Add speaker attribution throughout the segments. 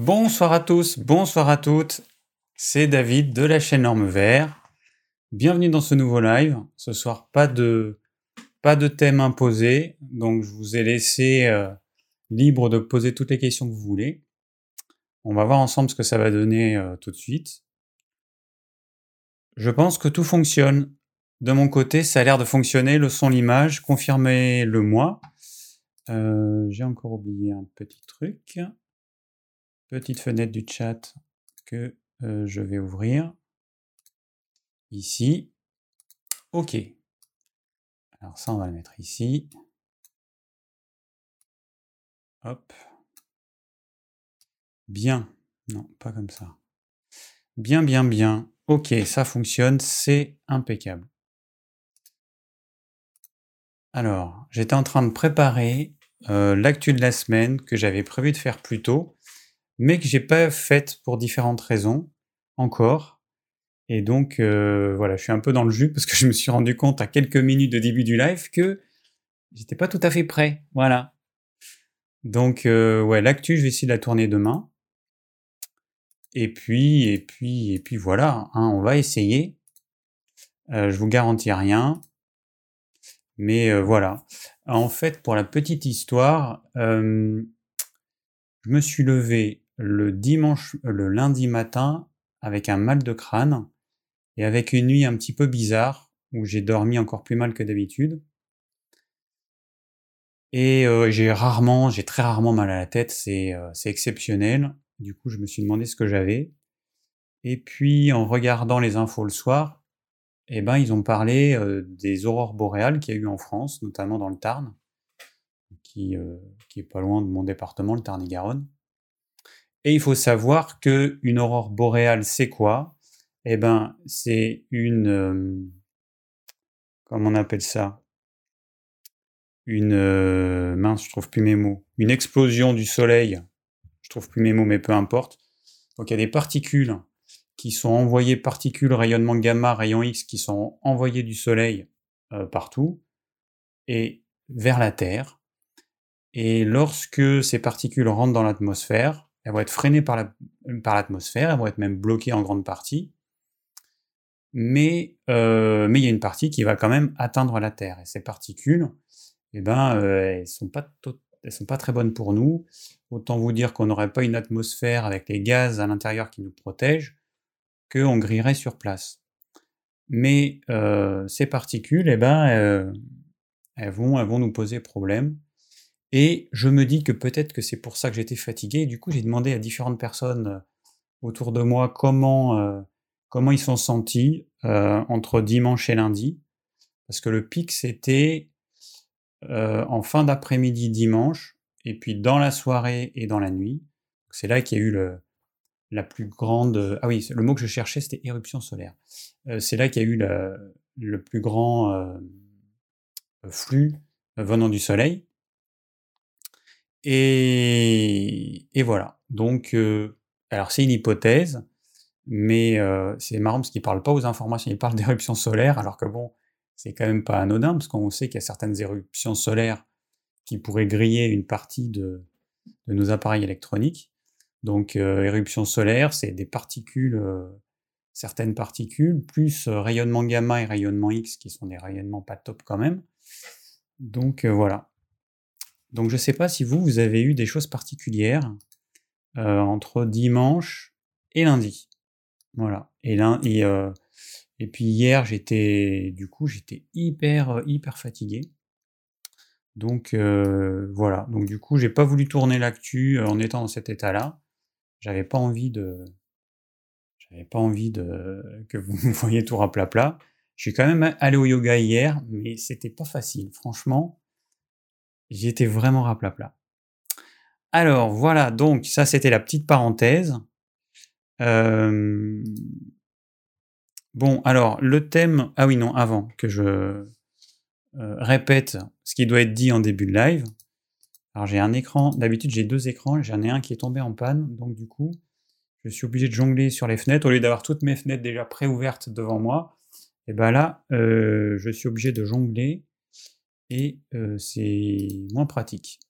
Speaker 1: Bonsoir à tous, bonsoir à toutes. C'est David de la chaîne Norme Vert. Bienvenue dans ce nouveau live. Ce soir, pas de, pas de thème imposé, donc je vous ai laissé euh, libre de poser toutes les questions que vous voulez. On va voir ensemble ce que ça va donner euh, tout de suite. Je pense que tout fonctionne. De mon côté, ça a l'air de fonctionner. Le son, l'image, confirmez-le moi. Euh, J'ai encore oublié un petit truc. Petite fenêtre du chat que euh, je vais ouvrir. Ici. OK. Alors ça, on va le mettre ici. Hop. Bien. Non, pas comme ça. Bien, bien, bien. Ok, ça fonctionne, c'est impeccable. Alors, j'étais en train de préparer euh, l'actu de la semaine que j'avais prévu de faire plus tôt, mais que j'ai pas faite pour différentes raisons encore. Et donc euh, voilà, je suis un peu dans le jus parce que je me suis rendu compte à quelques minutes de début du live que j'étais pas tout à fait prêt. Voilà. Donc euh, ouais, l'actu, je vais essayer de la tourner demain. Et puis, et puis, et puis voilà, hein, on va essayer. Euh, je vous garantis rien. Mais euh, voilà. En fait, pour la petite histoire, je me suis levé le dimanche, le lundi matin avec un mal de crâne et avec une nuit un petit peu bizarre où j'ai dormi encore plus mal que d'habitude. Et j'ai rarement, j'ai très rarement mal à la tête, c'est exceptionnel. Du coup, je me suis demandé ce que j'avais. Et puis, en regardant les infos le soir, eh ben, ils ont parlé euh, des aurores boréales qu'il y a eu en France, notamment dans le Tarn, qui, euh, qui est pas loin de mon département, le Tarn-et-Garonne. Et il faut savoir que une aurore boréale, c'est quoi? Eh ben, c'est une, euh, comment on appelle ça? Une mince, je trouve plus mes mots. Une explosion du soleil je trouve plus mes mots, mais peu importe. Donc il y a des particules qui sont envoyées, particules, rayonnement gamma, rayon X, qui sont envoyées du Soleil euh, partout et vers la Terre. Et lorsque ces particules rentrent dans l'atmosphère, elles vont être freinées par l'atmosphère, elles vont être même bloquées en grande partie. Mais euh, mais il y a une partie qui va quand même atteindre la Terre. Et ces particules, eh ben, euh, elles sont pas elles sont pas très bonnes pour nous. Autant vous dire qu'on n'aurait pas une atmosphère avec les gaz à l'intérieur qui nous protègent, qu'on grillerait sur place. Mais euh, ces particules, eh ben, elles, vont, elles vont nous poser problème. Et je me dis que peut-être que c'est pour ça que j'étais fatigué. du coup, j'ai demandé à différentes personnes euh, autour de moi comment, comment ils sont sentis entre dimanche et lundi. Parce que le pic, c'était en fin d'après-midi dimanche, et puis dans la soirée et dans la nuit, c'est là qu'il y a eu le, la plus grande. Ah oui, le mot que je cherchais, c'était éruption solaire. Euh, c'est là qu'il y a eu le plus grand euh, flux venant du Soleil. Et, voilà. Donc, euh, alors c'est une hypothèse, mais c'est marrant parce qu'il ne parle pas aux informations, il parle d'éruption solaire, alors que bon, c'est quand même pas anodin, parce qu'on sait qu'il y a certaines éruptions solaires qui pourrait griller une partie de, nos appareils électroniques. Donc euh, éruption solaire, c'est des particules, euh, certaines particules, plus euh, rayonnement gamma et rayonnement X, qui sont des rayonnements pas top quand même. Donc voilà. Donc je ne sais pas si vous, vous avez eu des choses particulières entre dimanche et lundi. Voilà. Et, et, et puis hier, j'étais, du coup, j'étais hyper, hyper fatigué. Donc euh, voilà. Donc du coup, j'ai pas voulu tourner l'actu euh, en étant dans cet état-là. J'avais pas envie de, j'avais pas envie de que vous me voyiez tout à plat plat. Je suis quand même allé au yoga hier, mais c'était pas facile. Franchement, j'y étais vraiment plat. Alors voilà. Donc ça, c'était la petite parenthèse. Bon, alors le thème. Ah oui, non, avant que je euh, répète ce qui doit être dit en début de live. Alors j'ai un écran, d'habitude j'ai deux écrans, j'en ai un qui est tombé en panne, donc du coup je suis obligé de jongler sur les fenêtres au lieu d'avoir toutes mes fenêtres déjà préouvertes devant moi. Et ben là, euh, je suis obligé de jongler et c'est moins pratique.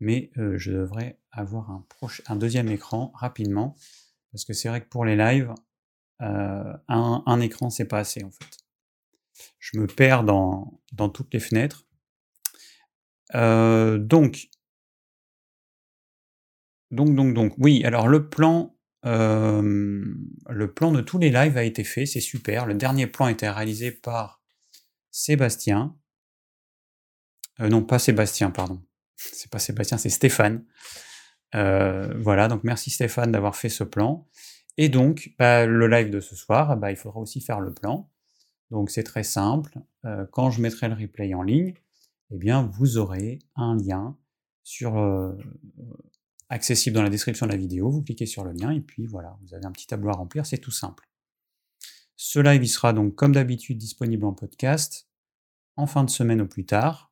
Speaker 1: mais je devrais avoir un, deuxième écran rapidement, parce que c'est vrai que pour les lives, un, un, écran, c'est pas assez en fait. Je me perds dans, toutes les fenêtres. donc, donc, donc, donc, oui, alors le plan, le plan de tous les lives a été fait, c'est super. Le dernier plan a été réalisé par Sébastien. Euh, non, pas Sébastien, pardon. C'est pas Sébastien, c'est Stéphane. Euh, voilà, donc merci Stéphane d'avoir fait ce plan. Et donc, bah, le live de ce soir, bah, il faudra aussi faire le plan. Donc c'est très simple. Euh, quand je mettrai le replay en ligne, eh bien, vous aurez un lien accessible dans la description de la vidéo, vous cliquez sur le lien et puis voilà, vous avez un petit tableau à remplir, c'est tout simple. Ce live il sera donc comme d'habitude disponible en podcast en fin de semaine au plus tard.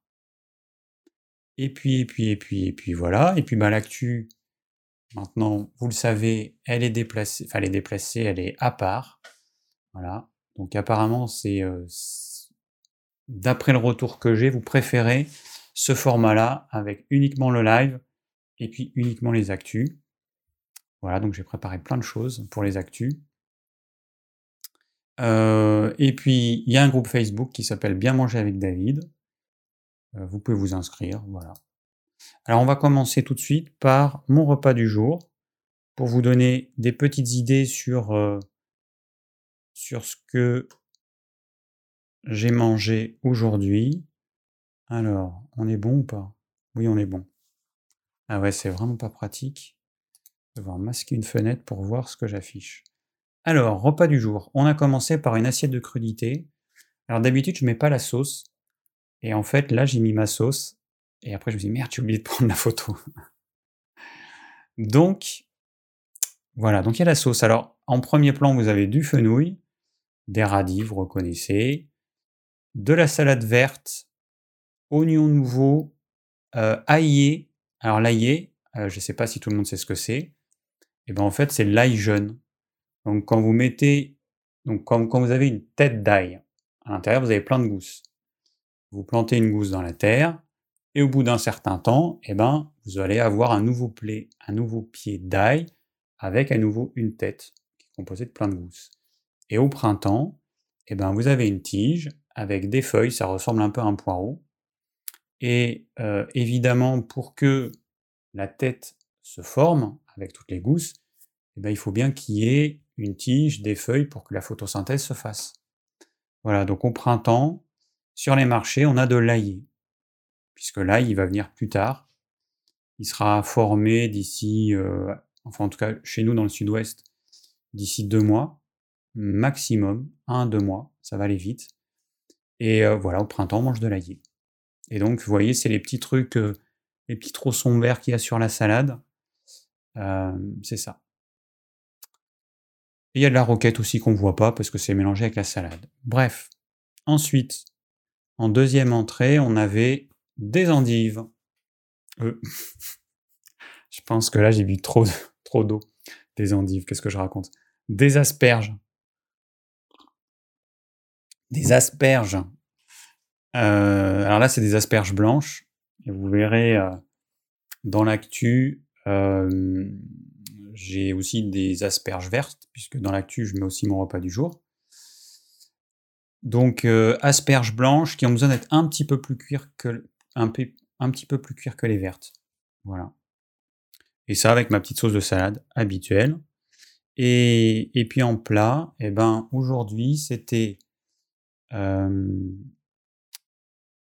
Speaker 1: Et puis, et puis, et puis, et puis voilà. Et puis bah, l'actu, maintenant, vous le savez, elle est déplacée, enfin elle est déplacée, elle est à part. Voilà. Donc apparemment, c'est euh, d'après le retour que j'ai, vous préférez ce format-là avec uniquement le live et puis uniquement les actus. Voilà, donc j'ai préparé plein de choses pour les actus. Euh, et puis, il y a un groupe Facebook qui s'appelle Bien manger avec David. Euh, vous pouvez vous inscrire, voilà. Alors, on va commencer tout de suite par mon repas du jour pour vous donner des petites idées sur, euh, ce que j'ai mangé aujourd'hui. Alors, on est bon ou pas? Oui, on est bon. Ah ouais, c'est vraiment pas pratique. de devoir masquer une fenêtre pour voir ce que j'affiche. Alors, repas du jour. On a commencé par une assiette de crudité. Alors d'habitude, je mets pas la sauce. Et en fait, là, j'ai mis ma sauce. Et après, je me suis dit, merde, j'ai oublié de prendre la photo. donc, voilà, donc il y a la sauce. Alors, en premier plan, vous avez du fenouil, des radis, vous reconnaissez, de la salade verte, oignons nouveaux, euh, aillé, alors l'ail, euh, je ne sais pas si tout le monde sait ce que c'est. Et ben en fait, c'est l'ail jeune. Donc quand vous mettez, donc quand vous avez une tête d'ail, à l'intérieur, vous avez plein de gousses. Vous plantez une gousse dans la terre, et au bout d'un certain temps, eh ben, vous allez avoir un nouveau, pied, un nouveau pied d'ail avec à nouveau une tête qui est composée de plein de gousses. Et au printemps, eh ben, vous avez une tige avec des feuilles, ça ressemble un peu à un poireau, et euh, évidemment, pour que la tête se forme avec toutes les gousses, eh ben, il faut bien qu'il y ait une tige, des feuilles pour que la photosynthèse se fasse. Voilà, donc au printemps, sur les marchés, on a de l'ail, puisque l'ail, il va venir plus tard. Il sera formé d'ici, euh, enfin en tout cas chez nous dans le sud-ouest, d'ici deux mois, maximum, un, deux mois, ça va aller vite. Et euh, voilà, au printemps, on mange de l'ail. Et donc, vous voyez, c'est les petits trucs, euh, les petits tronçons verts qu'il y a sur la salade. C'est ça. Et il y a de la roquette aussi qu'on ne voit pas parce que c'est mélangé avec la salade. Bref. Ensuite, en deuxième entrée, on avait des endives. Euh, je pense que là, j'ai bu trop, d'eau. Des endives, qu'est-ce que je raconte? Des asperges. Des asperges. Euh, alors là, c'est des asperges blanches. Et vous verrez euh, dans l'actu, j'ai aussi des asperges vertes, puisque dans l'actu, je mets aussi mon repas du jour. Donc, asperges blanches qui ont besoin d'être un petit peu plus cuir que, un, un petit peu plus que les vertes. Voilà. Et ça avec ma petite sauce de salade habituelle. Et, et puis en plat, eh ben, aujourd'hui, c'était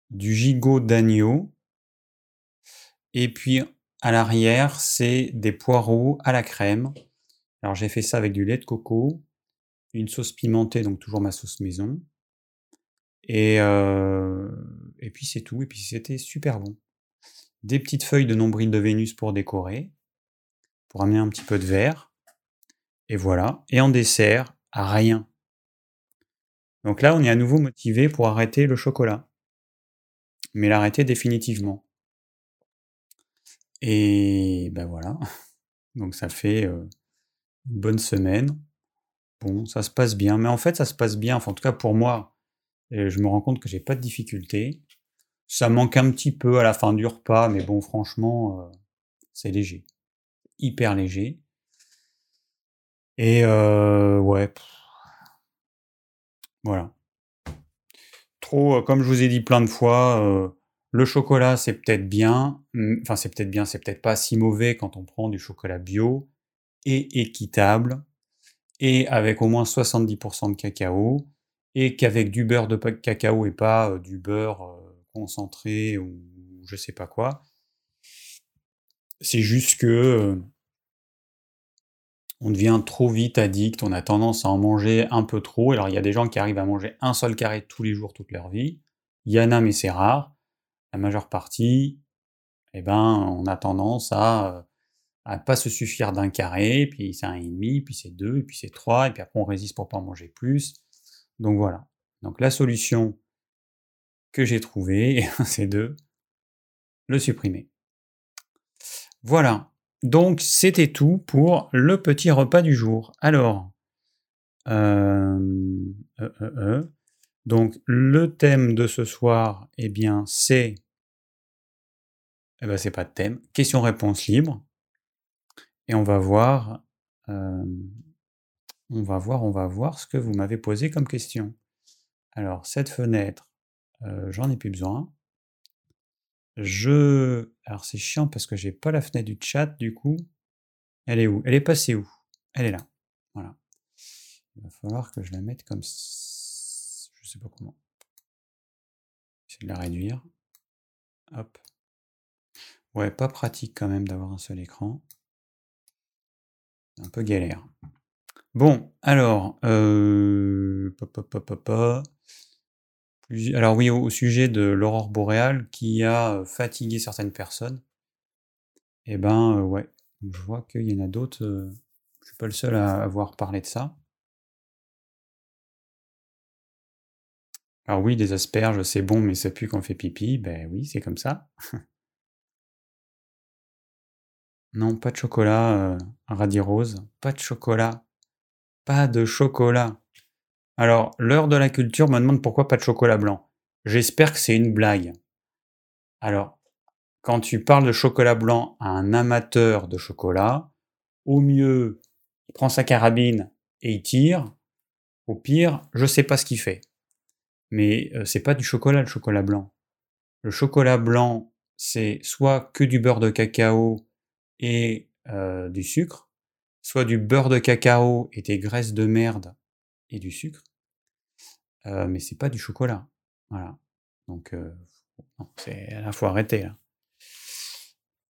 Speaker 1: du gigot d'agneau. Et puis à l'arrière, c'est des poireaux à la crème. Alors j'ai fait ça avec du lait de coco, une sauce pimentée, donc toujours ma sauce maison. Et, euh, et puis c'est tout. Et puis c'était super bon. Des petites feuilles de nombril de Vénus pour décorer, pour amener un petit peu de vert. Et voilà. Et en dessert, rien. Donc là, on est à nouveau motivé pour arrêter le chocolat mais l'arrêter définitivement. Et ben voilà, donc ça fait une bonne semaine. Bon, ça se passe bien, mais en fait ça se passe bien, enfin, en tout cas pour moi, je me rends compte que j'ai pas de difficultés. Ça manque un petit peu à la fin du repas, mais bon, franchement, euh, c'est léger. Hyper léger. Et euh, ouais. Voilà. Trop, euh, comme je vous ai dit plein de fois, le chocolat, c'est peut-être bien. Enfin, c'est peut-être bien, c'est peut-être pas si mauvais quand on prend du chocolat bio et équitable et avec au moins 70% de cacao et qu'avec du beurre de cacao et pas du beurre concentré ou je sais pas quoi. C'est juste que on devient trop vite addict, on a tendance à en manger un peu trop. Alors il y a des gens qui arrivent à manger un seul carré tous les jours toute leur vie. Il y en a mais c'est rare. La majeure partie, eh ben, on a tendance à à pas se suffire d'un carré, puis c'est un et demi, puis c'est deux, puis c'est trois, et puis après on résiste pour pas en manger plus. Donc voilà. Donc la solution que j'ai trouvée, c'est de le supprimer. Voilà. Donc c'était tout pour le petit repas du jour. Alors, euh, euh, euh, donc le thème de ce soir, eh bien c'est, eh ben c'est pas de thème, question-réponse libre. Et on va voir, on va voir, on va voir ce que vous m'avez posé comme question. Alors cette fenêtre, j'en ai plus besoin. Je alors c'est chiant parce que j'ai pas la fenêtre du chat du coup. Elle est où? Elle est passée où? Elle est là. Voilà. Il va falloir que je la mette comme je sais pas comment. J'essaie de la réduire. Hop. Ouais, pas pratique quand même d'avoir un seul écran. Un peu galère. Bon, alors, euh, alors oui, au, sujet de l'aurore boréale qui a euh, fatigué certaines personnes, eh ben euh, ouais, je vois qu'il y en a d'autres, je je suis pas le seul à avoir parlé de ça. Alors oui, des asperges, c'est bon, mais ça pue quand on fait pipi, ben oui, c'est comme ça. Non, pas de chocolat, radis rose. Pas de chocolat. Pas de chocolat. Alors, l'heure de la culture me demande pourquoi pas de chocolat blanc. J'espère que c'est une blague. Alors, quand tu parles de chocolat blanc à un amateur de chocolat, au mieux, il prend sa carabine et il tire. Au pire, je sais pas ce qu'il fait. Mais c'est pas du chocolat le chocolat blanc. Le chocolat blanc, c'est soit que du beurre de cacao et du sucre, soit du beurre de cacao et des graisses de merde et du sucre, mais c'est pas du chocolat. Voilà. Donc, c'est là, faut arrêter là.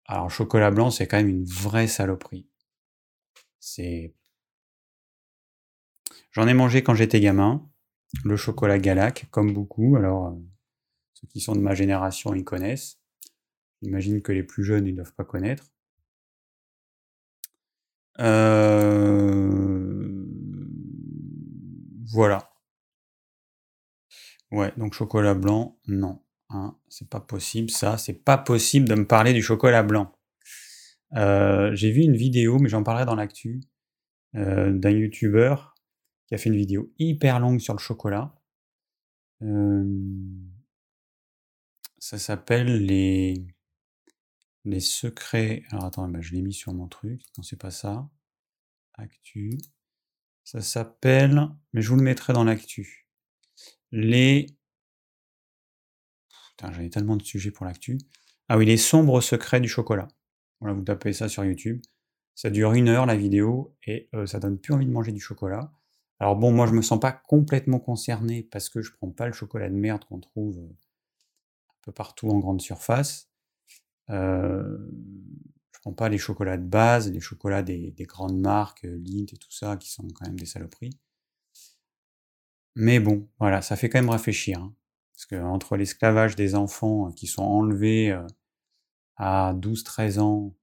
Speaker 1: Alors, chocolat blanc, c'est quand même une vraie saloperie. C'est. J'en ai mangé quand j'étais gamin, le chocolat Galac, comme beaucoup. Alors, ceux qui sont de ma génération, ils connaissent. J'imagine que les plus jeunes, ils ne doivent pas connaître. Euh, voilà. Ouais, donc chocolat blanc, non, hein, c'est pas possible ça, c'est pas possible de me parler du chocolat blanc. Euh, j'ai vu une vidéo, mais j'en parlerai dans l'actu, euh, d'un youtubeur qui a fait une vidéo hyper longue sur le chocolat. ça s'appelle les les secrets. Alors attends, je l'ai mis sur mon truc. Non, c'est pas ça. Actu. Ça s'appelle. Mais je vous le mettrai dans l'actu. Les. Putain, j'avais tellement de sujets pour l'actu. Ah oui, les sombres secrets du chocolat. Voilà, vous tapez ça sur YouTube. Ça dure une heure la vidéo et euh, ça donne plus envie de manger du chocolat. Alors bon, moi je me sens pas complètement concerné parce que je prends pas le chocolat de merde qu'on trouve euh, un peu partout en grande surface. Euh, je prends pas les chocolats de base, les chocolats des, grandes marques, euh, Lindt et tout ça, qui sont quand même des saloperies. Mais bon, voilà, ça fait quand même réfléchir. Hein. parce que entre l'esclavage des enfants euh, qui sont enlevés à 12-13 ans,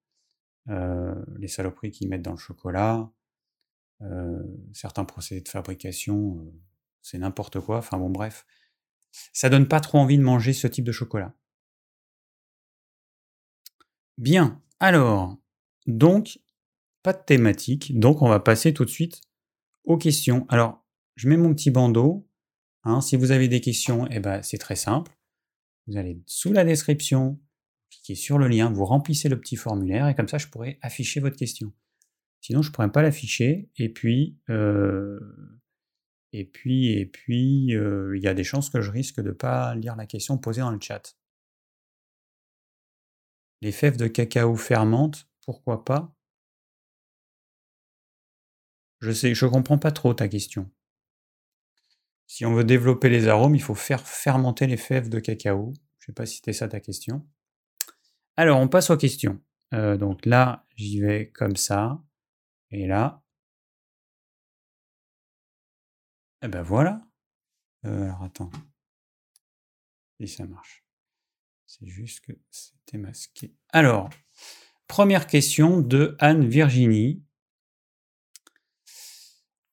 Speaker 1: les saloperies qu'ils mettent dans le chocolat, certains procédés de fabrication, c'est n'importe quoi. Enfin bon, bref. Ça donne pas trop envie de manger ce type de chocolat. Bien, alors, donc, pas de thématique, donc on va passer tout de suite aux questions. Alors, je mets mon petit bandeau. Hein, si vous avez des questions, eh ben, c'est très simple. vous allez sous la description, cliquez sur le lien, vous remplissez le petit formulaire et comme ça je pourrai afficher votre question. Sinon je ne pourrais pas l'afficher et puis euh, et puis et puis euh, il y a des chances que je risque de ne pas lire la question posée dans le chat. Les fèves de cacao fermentent, pourquoi pas? Je sais, je comprends pas trop ta question. Si on veut développer les arômes, il faut faire fermenter les fèves de cacao. Je ne sais pas si c'était ça ta question. Alors, on passe aux questions. Euh, donc là, j'y vais comme ça. Et là. Et eh ben voilà. Euh, alors attends. Si ça marche. C'est juste que c'était masqué. Alors, première question de Anne Virginie.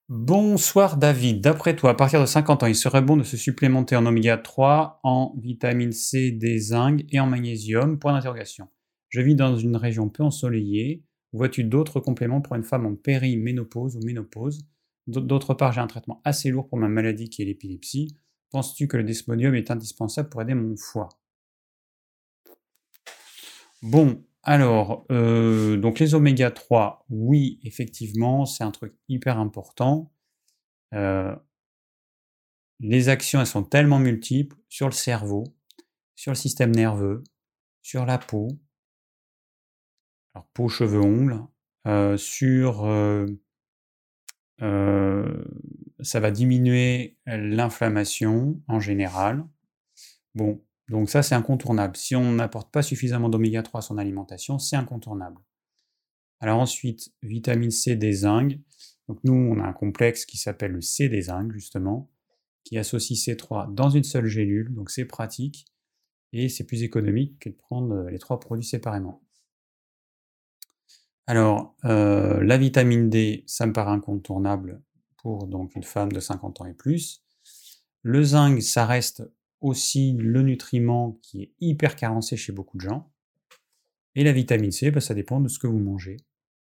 Speaker 1: Bonsoir David, d'après toi, à partir de 50 ans, il serait bon de se supplémenter en oméga 3, en vitamine C, des zinc et en magnésium? Point d'interrogation. Je vis dans une région peu ensoleillée. Vois-tu d'autres compléments pour une femme en périménopause ou ménopause? D'autre part, j'ai un traitement assez lourd pour ma maladie qui est l'épilepsie. Penses-tu que le desmodium est indispensable pour aider mon foie? Bon, alors, euh, donc les oméga 3, oui, effectivement, c'est un truc hyper important. Euh, les actions, elles sont tellement multiples sur le cerveau, sur le système nerveux, sur la peau, peau, cheveux, ongles, euh, sur ça va diminuer l'inflammation en général. Bon, donc ça, c'est incontournable. Si on n'apporte pas suffisamment d'oméga 3 à son alimentation, c'est incontournable. Alors ensuite, vitamine C des zinc. Donc nous, on a un complexe qui s'appelle le C des zinc, justement, qui associe C3 dans une seule gélule. Donc c'est pratique et c'est plus économique que de prendre euh, les trois produits séparément. Alors, euh, la vitamine D, ça me paraît incontournable pour donc une femme de 50 ans et plus. Le zinc, ça reste aussi le nutriment qui est hyper carencé chez beaucoup de gens. Et la vitamine C, bah, ça dépend de ce que vous mangez.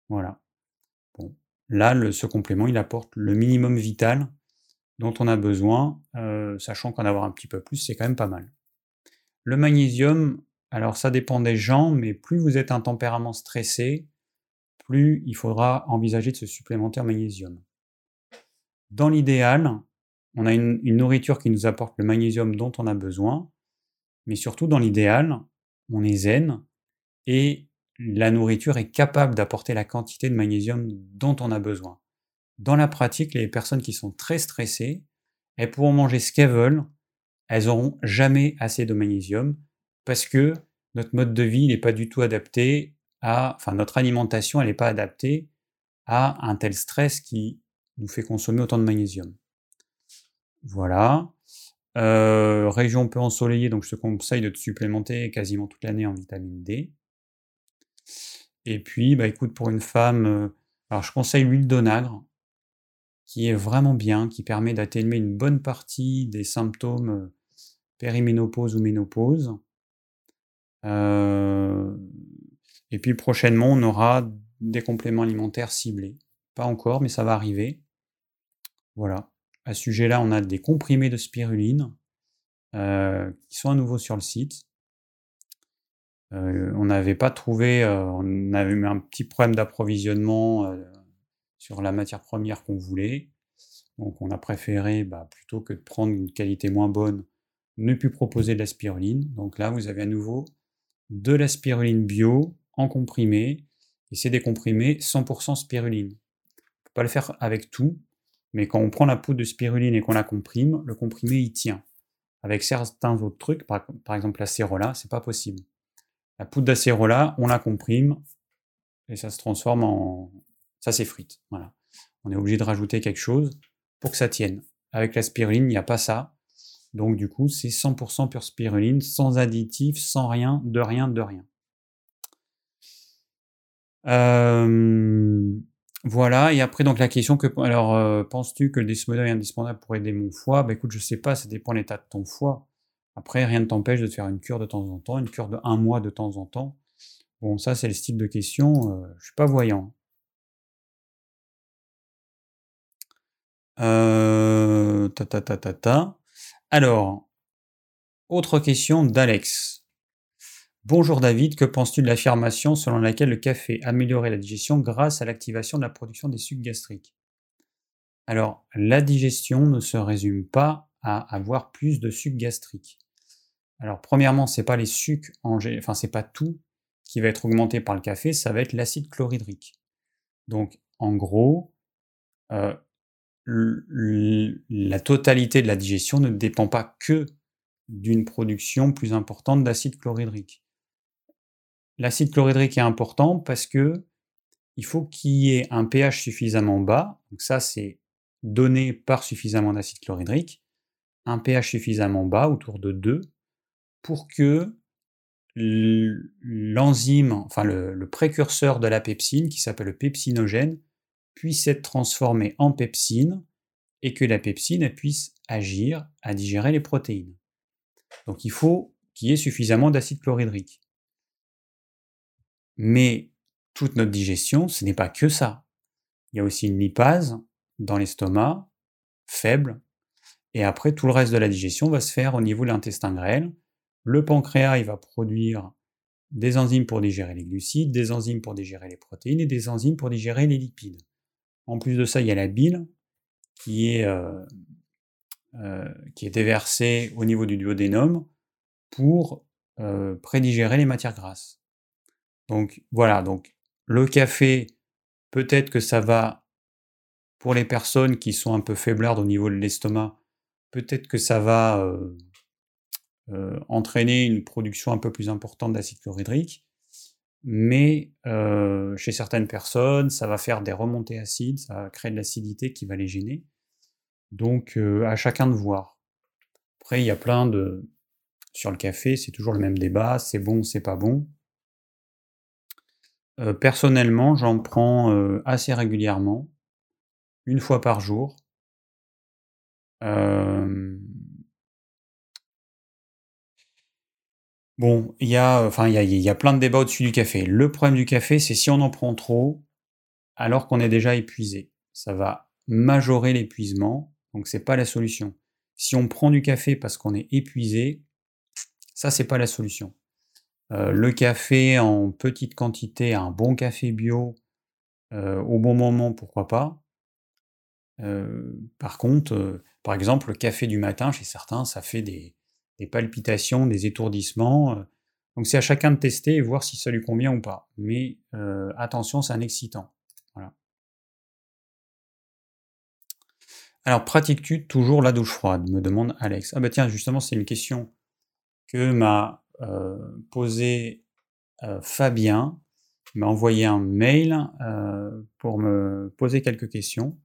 Speaker 1: Voilà. Bon. Là, ce complément, il apporte le minimum vital dont on a besoin, euh, sachant qu'en avoir un petit peu plus, c'est quand même pas mal. Le magnésium, alors ça dépend des gens, mais plus vous êtes un tempérament stressé, plus il faudra envisager de se supplémenter en magnésium. Dans l'idéal, on a une, nourriture qui nous apporte le magnésium dont on a besoin, mais surtout dans l'idéal, on est zen et la nourriture est capable d'apporter la quantité de magnésium dont on a besoin. Dans la pratique, les personnes qui sont très stressées, elles pourront manger ce qu'elles veulent, elles n'auront jamais assez de magnésium parce que notre mode de vie n'est pas du tout adapté à, enfin notre alimentation, n'est pas adaptée à un tel stress qui nous fait consommer autant de magnésium. Voilà. Euh, région peu ensoleillée, donc je te conseille de te supplémenter quasiment toute l'année en vitamine D. Et puis, bah écoute, pour une femme, euh, alors je conseille l'huile d'onagre, qui est vraiment bien, qui permet d'atténuer une bonne partie des symptômes euh, périménopause ou ménopause. et puis prochainement, on aura des compléments alimentaires ciblés. Pas encore, mais ça va arriver. Voilà. À ce sujet-là, on a des comprimés de spiruline euh, qui sont à nouveau sur le site. Euh, on n'avait pas trouvé, euh, on avait eu un petit problème d'approvisionnement sur la matière première qu'on voulait. Donc on a préféré, bah, plutôt que de prendre une qualité moins bonne, ne plus proposer de la spiruline. Donc là, vous avez à nouveau de la spiruline bio en comprimé. Et c'est des comprimés 100% spiruline. On ne peut pas le faire avec tout, mais quand on prend la poudre de spiruline et qu'on la comprime, le comprimé il tient. Avec certains autres trucs, par, exemple l'acérola, c'est pas possible. La poudre d'acérola, on la comprime et ça se transforme en. ça s'effrite. Voilà. On est obligé de rajouter quelque chose pour que ça tienne. Avec la spiruline, il n'y a pas ça. Donc du coup, c'est 100% pure spiruline, sans additifs, sans rien, de rien, de rien. Euh, voilà, et après donc la question que alors euh, penses-tu que le desmodal est indispensable pour aider mon foie? Bah écoute, je sais pas, ça dépend de l'état de ton foie. Après, rien ne t'empêche de te faire une cure de temps en temps, une cure de un mois de temps en temps. Bon, ça c'est le style de question, euh, je suis pas voyant. Euh, ta ta ta ta ta. Alors, autre question d'Alex. Bonjour David, que penses-tu de l'affirmation selon laquelle le café améliorait la digestion grâce à l'activation de la production des sucs gastriques? Alors, la digestion ne se résume pas à avoir plus de sucs gastriques. Alors, premièrement, c'est pas les sucs en enfin c'est pas tout qui va être augmenté par le café, ça va être l'acide chlorhydrique. Donc, en gros, euh, la totalité de la digestion ne dépend pas que d'une production plus importante d'acide chlorhydrique. L'acide chlorhydrique est important parce que il faut qu'il y ait un pH suffisamment bas, donc ça c'est donné par suffisamment d'acide chlorhydrique, un pH suffisamment bas, autour de 2, pour que l'enzyme, enfin le, précurseur de la pepsine, qui s'appelle le pepsinogène, puisse être transformé en pepsine et que la pepsine puisse agir à digérer les protéines. Donc il faut qu'il y ait suffisamment d'acide chlorhydrique. Mais toute notre digestion, ce n'est pas que ça. Il y a aussi une lipase dans l'estomac, faible, et après tout le reste de la digestion va se faire au niveau de l'intestin grêle. Le pancréas, il va produire des enzymes pour digérer les glucides, des enzymes pour digérer les protéines et des enzymes pour digérer les lipides. En plus de ça, il y a la bile qui est, euh, euh, déversée au niveau du duodénum pour euh, prédigérer les matières grasses. Donc voilà, donc le café, peut-être que ça va, pour les personnes qui sont un peu faiblardes au niveau de l'estomac, peut-être que ça va entraîner une production un peu plus importante d'acide chlorhydrique mais chez certaines personnes, ça va faire des remontées acides, ça va créer de l'acidité qui va les gêner. Donc à chacun de voir. Après, il y a plein de... Sur le café, c'est toujours le même débat, c'est bon, c'est pas bon. Personnellement, j'en prends assez régulièrement, une fois par jour. Bon, il y a, enfin, il y a, plein de débats au-dessus du café. Le problème du café, c'est si on en prend trop, alors qu'on est déjà épuisé. Ça va majorer l'épuisement, donc c'est pas la solution. Si on prend du café parce qu'on est épuisé, ça c'est pas la solution. Euh, le café en petite quantité, un bon café bio, euh, au bon moment, pourquoi pas. Euh, par contre, par exemple, le café du matin, chez certains, ça fait des, des palpitations, des étourdissements. Donc c'est à chacun de tester et voir si ça lui convient ou pas. Mais attention, c'est un excitant. Alors, pratiques-tu toujours la douche froide? Me demande Alex. Ah bah tiens, justement, c'est une question que m'a euh, posée Fabien. Il m'a envoyé un mail pour me poser quelques questions.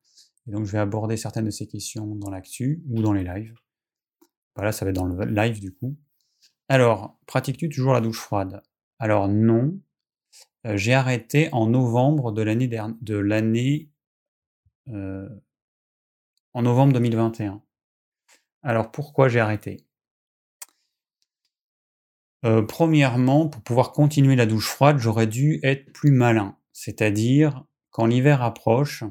Speaker 1: Et donc, je vais aborder certaines de ces questions dans l'actu ou dans les lives. Voilà, ça va être dans le live du coup. Alors, pratiques-tu toujours la douche froide? Alors non. Euh, j'ai arrêté en novembre de l'année de l'année euh, en novembre 2021. Alors pourquoi j'ai arrêté? Euh, Premièrement, pour pouvoir continuer la douche froide, j'aurais dû être plus malin. C'est-à-dire, quand l'hiver approche,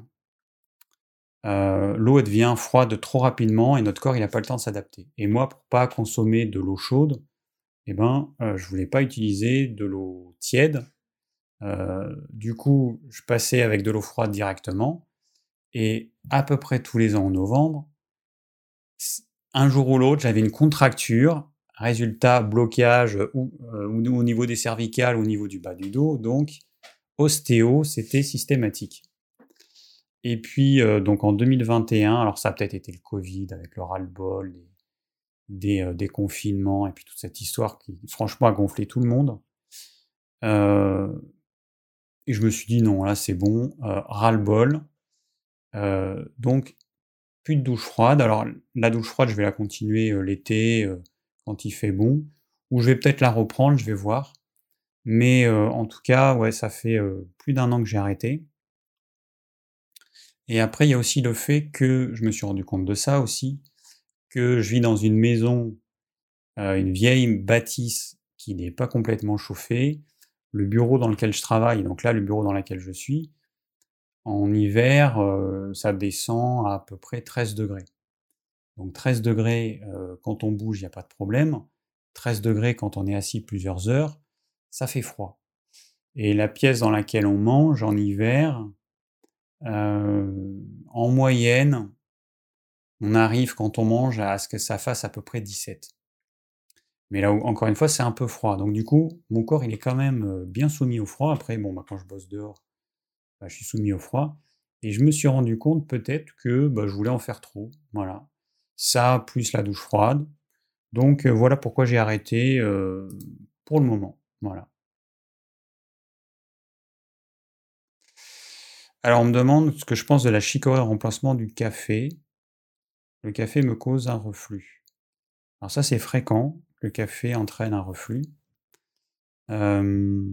Speaker 1: euh, l'eau devient froide trop rapidement et notre corps n'a pas le temps de s'adapter. Et moi, pour pas consommer de l'eau chaude, eh ben, euh, je voulais pas utiliser de l'eau tiède. Du coup, je passais avec de l'eau froide directement. Et à peu près tous les ans en novembre, un jour ou l'autre, j'avais une contracture. Résultat, blocage ou, au niveau des cervicales, au niveau du bas du dos. Donc, ostéo, c'était systématique. Et puis, euh, donc en 2021, alors ça a peut-être été le Covid avec le ras-le-bol, des, euh, des, confinements, et puis toute cette histoire qui, franchement, a gonflé tout le monde. Euh, et je me suis dit, non, là, c'est bon, ras-le-bol. donc, plus de douche froide. Alors, la douche froide, je vais la continuer l'été, quand il fait bon, ou je vais peut-être la reprendre, je vais voir. Mais en tout cas, ouais, ça fait plus d'un an que j'ai arrêté. Et après, il y a aussi le fait que je me suis rendu compte de ça aussi, que je vis dans une maison, euh, une vieille bâtisse qui n'est pas complètement chauffée. Le bureau dans lequel je travaille, donc là, le bureau dans lequel je suis, en hiver, euh, ça descend à à peu près 13 degrés. Donc 13 degrés, euh, quand on bouge, il n'y a pas de problème. 13 degrés quand on est assis plusieurs heures, ça fait froid. Et la pièce dans laquelle on mange en hiver, en moyenne, on arrive quand on mange à ce que ça fasse à peu près 17. Mais là, encore une fois, c'est un peu froid. Donc du coup, mon corps, il est quand même bien soumis au froid. Après, bon, bah, quand je bosse dehors, bah, je suis soumis au froid. Et je me suis rendu compte peut-être que bah, je voulais en faire trop. Voilà. Ça, plus la douche froide. Donc voilà pourquoi j'ai arrêté pour le moment. Voilà. Alors on me demande ce que je pense de la chicorée en remplacement du café. Le café me cause un reflux. Alors ça c'est fréquent, le café entraîne un reflux. Euh,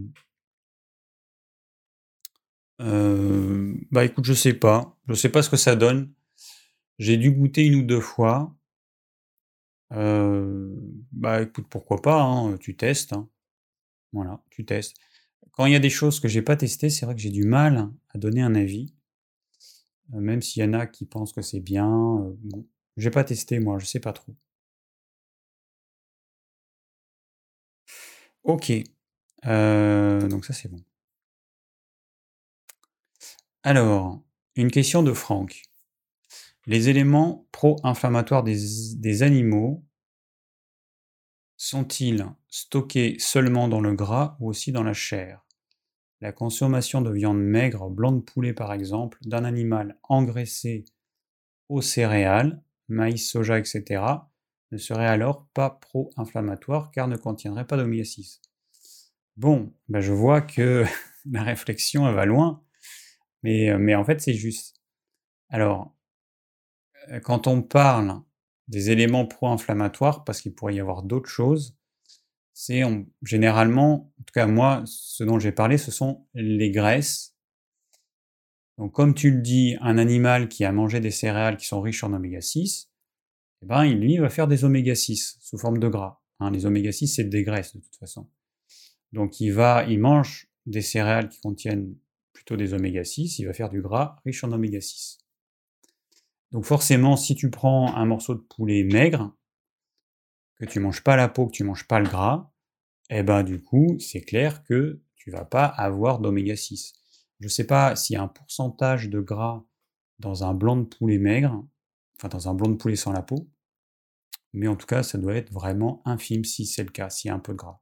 Speaker 1: bah écoute, je sais pas. Je sais pas ce que ça donne. J'ai dû goûter une ou deux fois. bah écoute, pourquoi pas, hein, tu testes. Hein. Voilà, tu testes. Quand il y a des choses que j'ai pas testées, c'est vrai que j'ai du mal à donner un avis. même s'il y en a qui pensent que c'est bien. bon, j'ai pas testé moi, je sais pas trop. Ok. donc ça c'est bon. Alors, une question de Franck. Les éléments pro-inflammatoires des, animaux sont-ils stockés seulement dans le gras ou aussi dans la chair? La consommation de viande maigre, blanc de poulet par exemple, d'un animal engraissé aux céréales, maïs, soja, etc., ne serait alors pas pro-inflammatoire car ne contiendrait pas d'oméga 6. Bon, ben je vois que la réflexion va loin. Mais, mais en fait, c'est juste. Alors, quand on parle des éléments pro-inflammatoires, parce qu'il pourrait y avoir d'autres choses, c'est généralement, en tout cas moi, ce dont j'ai parlé, ce sont les graisses. Donc comme tu le dis, un animal qui a mangé des céréales qui sont riches en oméga 6, eh ben, lui, va faire des oméga 6 sous forme de gras. Hein. les oméga 6, c'est des graisses de toute façon. Donc il va, il mange des céréales qui contiennent plutôt des oméga 6, il va faire du gras riche en oméga 6. Donc forcément, si tu prends un morceau de poulet maigre, que tu manges pas la peau, que tu manges pas le gras, eh ben du coup, c'est clair que tu vas pas avoir d'oméga 6. Je sais pas s'il y a un pourcentage de gras dans un blanc de poulet maigre, enfin dans un blanc de poulet sans la peau, mais en tout cas, ça doit être vraiment infime si c'est le cas, s'il y a un peu de gras.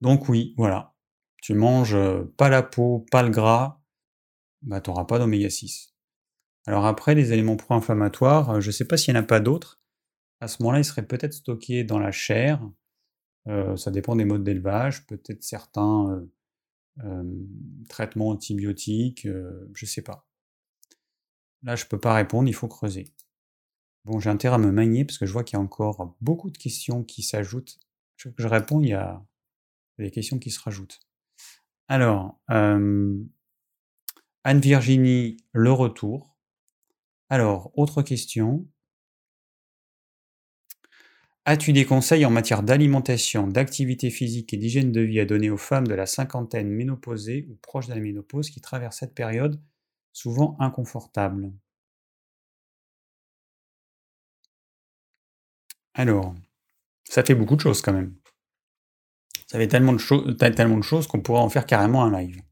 Speaker 1: Donc oui, voilà, tu manges pas la peau, pas le gras, bah, tu n'auras pas d'oméga 6. Alors après, les éléments pro-inflammatoires, je ne sais pas s'il n'y en a pas d'autres. À ce moment-là, ils seraient peut-être stockés dans la chair. ça dépend des modes d'élevage, peut-être certains traitements antibiotiques, je ne sais pas. Là, je ne peux pas répondre, il faut creuser. Bon, j'ai intérêt à me manier parce que je vois qu'il y a encore beaucoup de questions qui s'ajoutent. Je réponds, il y a des questions qui se rajoutent. Alors, Anne-Virginie, le retour. Alors, autre question. As-tu des conseils en matière d'alimentation, d'activité physique et d'hygiène de vie à donner aux femmes de la cinquantaine ménopausées ou proches de la ménopause qui traversent cette période souvent inconfortable? Alors, ça fait beaucoup de choses quand même. Ça fait tellement de, choses qu'on pourrait en faire carrément un live.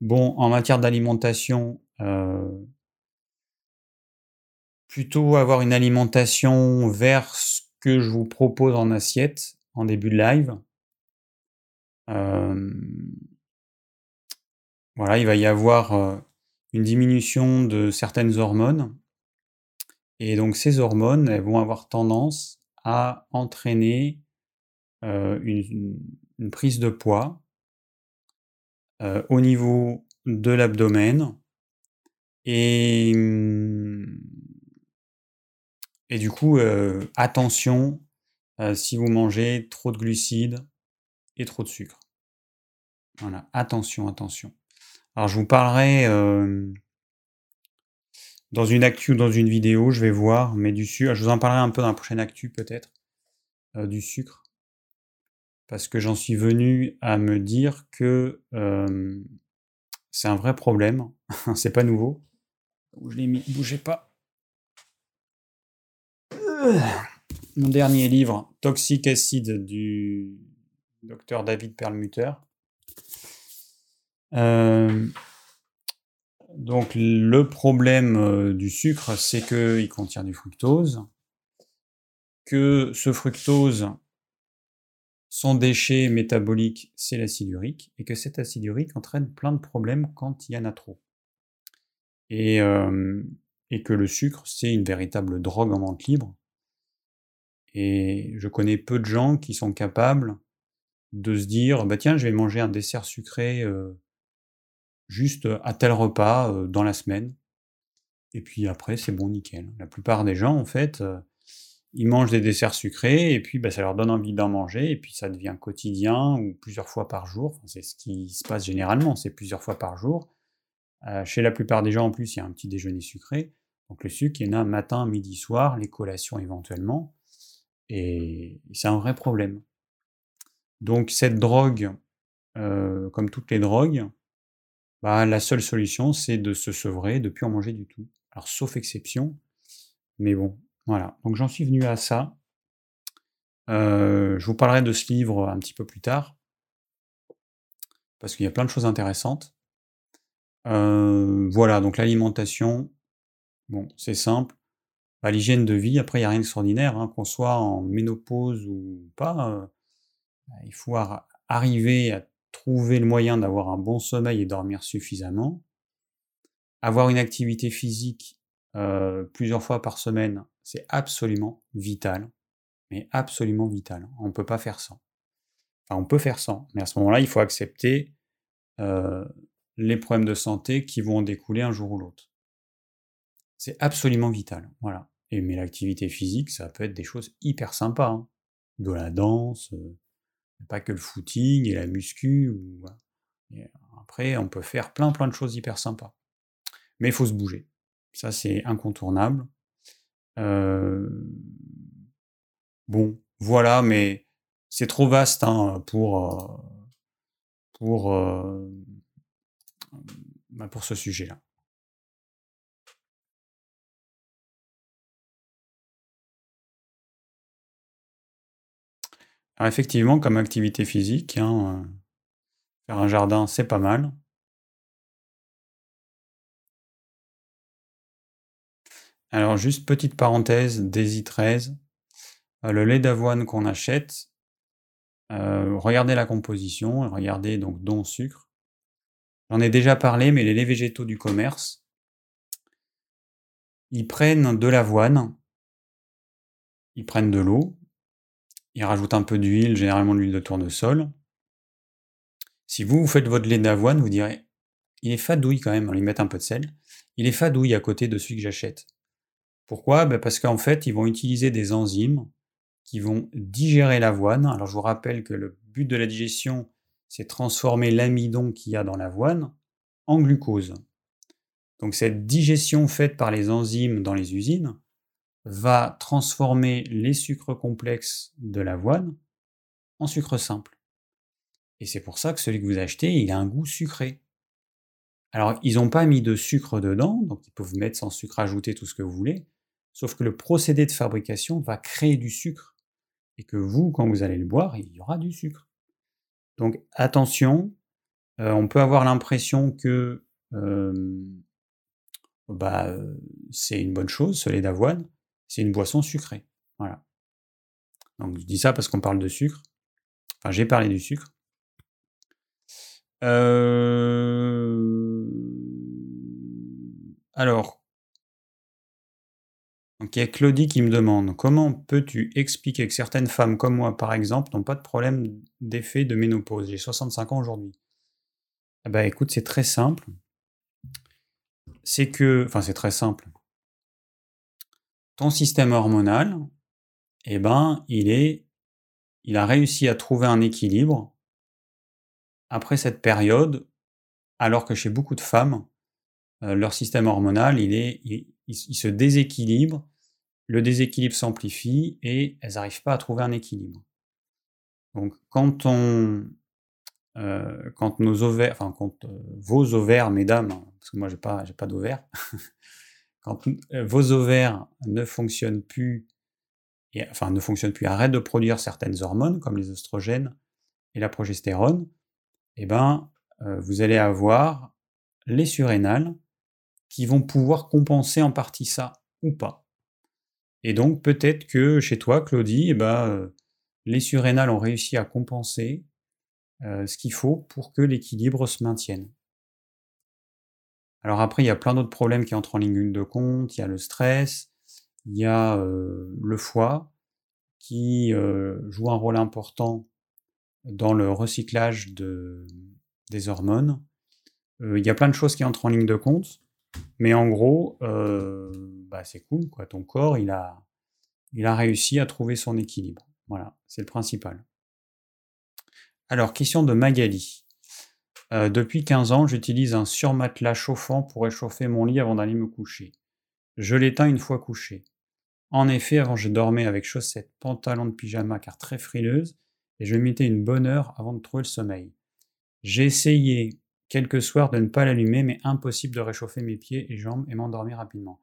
Speaker 1: Bon, en matière d'alimentation, euh, plutôt avoir une alimentation vers ce que je vous propose en assiette en début de live. Voilà, il va y avoir euh, une diminution de certaines hormones. Et donc ces hormones, elles vont avoir tendance à entraîner euh, une, prise de poids euh, au niveau de l'abdomen et, mmh, et du coup, euh, attention si vous mangez trop de glucides et trop de sucre. Voilà, attention, attention. Alors je vous parlerai dans une actu ou dans une vidéo, je vais voir, mais du sucre, je vous en parlerai un peu dans la prochaine actu peut-être, du sucre parce que j'en suis venu à me dire que c'est un vrai problème, c'est pas nouveau. Je l'ai mis, bougez pas. Mon dernier livre, Toxic Acid, du docteur David Perlmutter. Euh, donc le problème euh, du sucre, c'est qu'il contient du fructose, que ce fructose, son déchet métabolique, c'est l'acide urique, et que cet acide urique entraîne plein de problèmes quand il y en a trop. Et, euh, et que le sucre, c'est une véritable drogue en vente libre. Et je connais peu de gens qui sont capables de se dire, bah tiens, je vais manger un dessert sucré juste à tel repas dans la semaine. Et puis après, c'est bon, nickel. La plupart des gens, en fait, ils mangent des desserts sucrés et puis bah, ça leur donne envie d'en manger et puis ça devient quotidien ou plusieurs fois par jour. c'est ce qui se passe généralement, c'est plusieurs fois par jour. chez la plupart des gens, en plus, il y a un petit déjeuner sucré. Donc le sucre, il y en a matin, midi, soir, les collations éventuellement. Et c'est un vrai problème. Donc cette drogue, euh, comme toutes les drogues, bah, la seule solution, c'est de se sevrer, de plus en manger du tout. Alors sauf exception, mais bon, voilà. Donc j'en suis venu à ça. Euh, je vous parlerai de ce livre un petit peu plus tard, parce qu'il y a plein de choses intéressantes. Euh, voilà, donc l'alimentation, bon, c'est simple. Bah, l'hygiène de vie, après, il n'y a rien d'extraordinaire, hein, qu'on soit en ménopause ou pas, bah, il faut arriver à trouver le moyen d'avoir un bon sommeil et dormir suffisamment. Avoir une activité physique euh, plusieurs fois par semaine, c'est absolument vital. Mais absolument vital. On ne peut pas faire sans. Enfin, on peut faire sans, mais à ce moment-là, il faut accepter euh, les problèmes de santé qui vont en découler un jour ou l'autre. C'est absolument vital. Voilà. Et, mais l'activité physique, ça peut être des choses hyper sympas. Hein. De la danse, euh, pas que le footing et la muscu. Après, on peut faire plein plein de choses hyper sympas. Mais il faut se bouger. Ça, c'est incontournable. Euh, bon, voilà, mais c'est trop vaste hein, euh, bah, pour ce sujet-là. Alors effectivement, comme activité physique, hein, euh, faire un jardin, c'est pas mal. Alors juste petite parenthèse, DESI 13, euh, le lait d'avoine qu'on achète, euh, regardez la composition, regardez donc dont sucre. J'en ai déjà parlé, mais les laits végétaux du commerce, ils prennent de l'avoine, ils prennent de l'eau, il rajoute un peu d'huile, généralement de l'huile de tournesol. Si vous, vous faites votre lait d'avoine, vous direz, il est fadouille quand même, on lui met un peu de sel. Il est fadouille à côté de celui que j'achète. Pourquoi? Ben Parce qu'en fait, ils vont utiliser des enzymes qui vont digérer l'avoine. Alors je vous rappelle que le but de la digestion, c'est transformer l'amidon qu'il y a dans l'avoine en glucose. Donc cette digestion faite par les enzymes dans les usines, va transformer les sucres complexes de l'avoine en sucre simple. Et c'est pour ça que celui que vous achetez, il a un goût sucré. Alors, ils n'ont pas mis de sucre dedans, donc ils peuvent mettre sans sucre ajouté tout ce que vous voulez, sauf que le procédé de fabrication va créer du sucre. Et que vous, quand vous allez le boire, il y aura du sucre. Donc attention, euh, on peut avoir l'impression que euh, bah, euh, c'est une bonne chose, ce lait d'avoine, c'est une boisson sucrée. Voilà. Donc je dis ça parce qu'on parle de sucre. Enfin, j'ai parlé du sucre. Euh, alors, il y a Claudie qui me demande comment peux-tu expliquer que certaines femmes comme moi, par exemple, n'ont pas de problème d'effet de ménopause? J'ai 65 ans aujourd'hui. Eh ben, écoute, c'est très simple. C'est que, enfin, c'est très simple ton système hormonal, eh ben, il est, il a réussi à trouver un équilibre après cette période, alors que chez beaucoup de femmes, euh, leur système hormonal, il, est, il, se déséquilibre, le déséquilibre s'amplifie et elles n'arrivent pas à trouver un équilibre. Donc, quand on, euh, quand nos ovaires, enfin, quand euh, vos ovaires, mesdames, parce que moi j'ai pas, j'ai pas d'ovaires, quand euh, vos ovaires ne fonctionnent plus enfin ne fonctionne plus, arrête de produire certaines hormones comme les oestrogènes et la progestérone, eh ben, euh, vous allez avoir les surrénales qui vont pouvoir compenser en partie ça ou pas. Et donc peut-être que chez toi, Claudie, eh ben, euh, les surrénales ont réussi à compenser ce qu'il faut pour que l'équilibre se maintienne. Alors après, il y a plein d'autres problèmes qui entrent en ligne de compte, il y a le stress, il y a le foie qui joue un rôle important dans le recyclage de, des hormones. Il y a plein de choses qui entrent en ligne de compte, mais en gros, bah c'est cool, quoi. Ton corps, il a réussi à trouver son équilibre. Voilà, c'est le principal. Alors, question de Magali. Depuis 15 ans, j'utilise un surmatelas chauffant pour réchauffer mon lit avant d'aller me coucher. Je l'éteins une fois couché. En effet, avant je dormais avec chaussettes, pantalon de pyjama car très frileuse, et je mettais une bonne heure avant de trouver le sommeil. J'ai essayé quelques soirs de ne pas l'allumer, mais impossible de réchauffer mes pieds et jambes et m'endormir rapidement.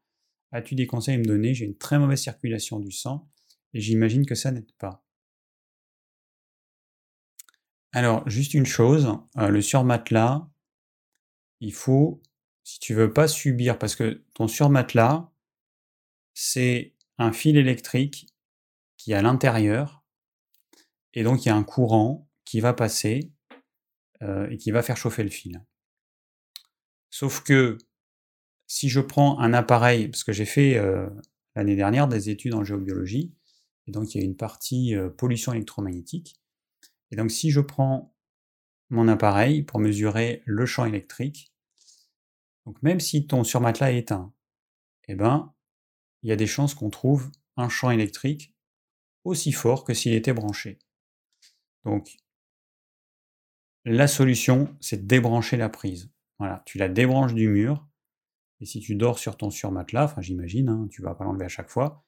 Speaker 1: As-tu des conseils à me donner? J'ai une très mauvaise circulation du sang, et j'imagine que ça n'aide pas. Alors, juste une chose, euh, le surmatelas, il faut, si tu veux pas subir, parce que ton surmatelas, c'est un fil électrique qui est à l'intérieur, et donc il y a un courant qui va passer euh, et qui va faire chauffer le fil. Sauf que si je prends un appareil, parce que j'ai fait euh, l'année dernière des études en géobiologie, et donc il y a une partie pollution électromagnétique, et donc si je prends mon appareil pour mesurer le champ électrique, même si ton surmatelas est éteint, eh ben, il y a des chances qu'on trouve un champ électrique aussi fort que s'il était branché. Donc, la solution, c'est de débrancher la prise. Voilà, tu la débranches du mur, et si tu dors sur ton surmatelas, enfin j'imagine, hein, tu vas pas l'enlever à chaque fois,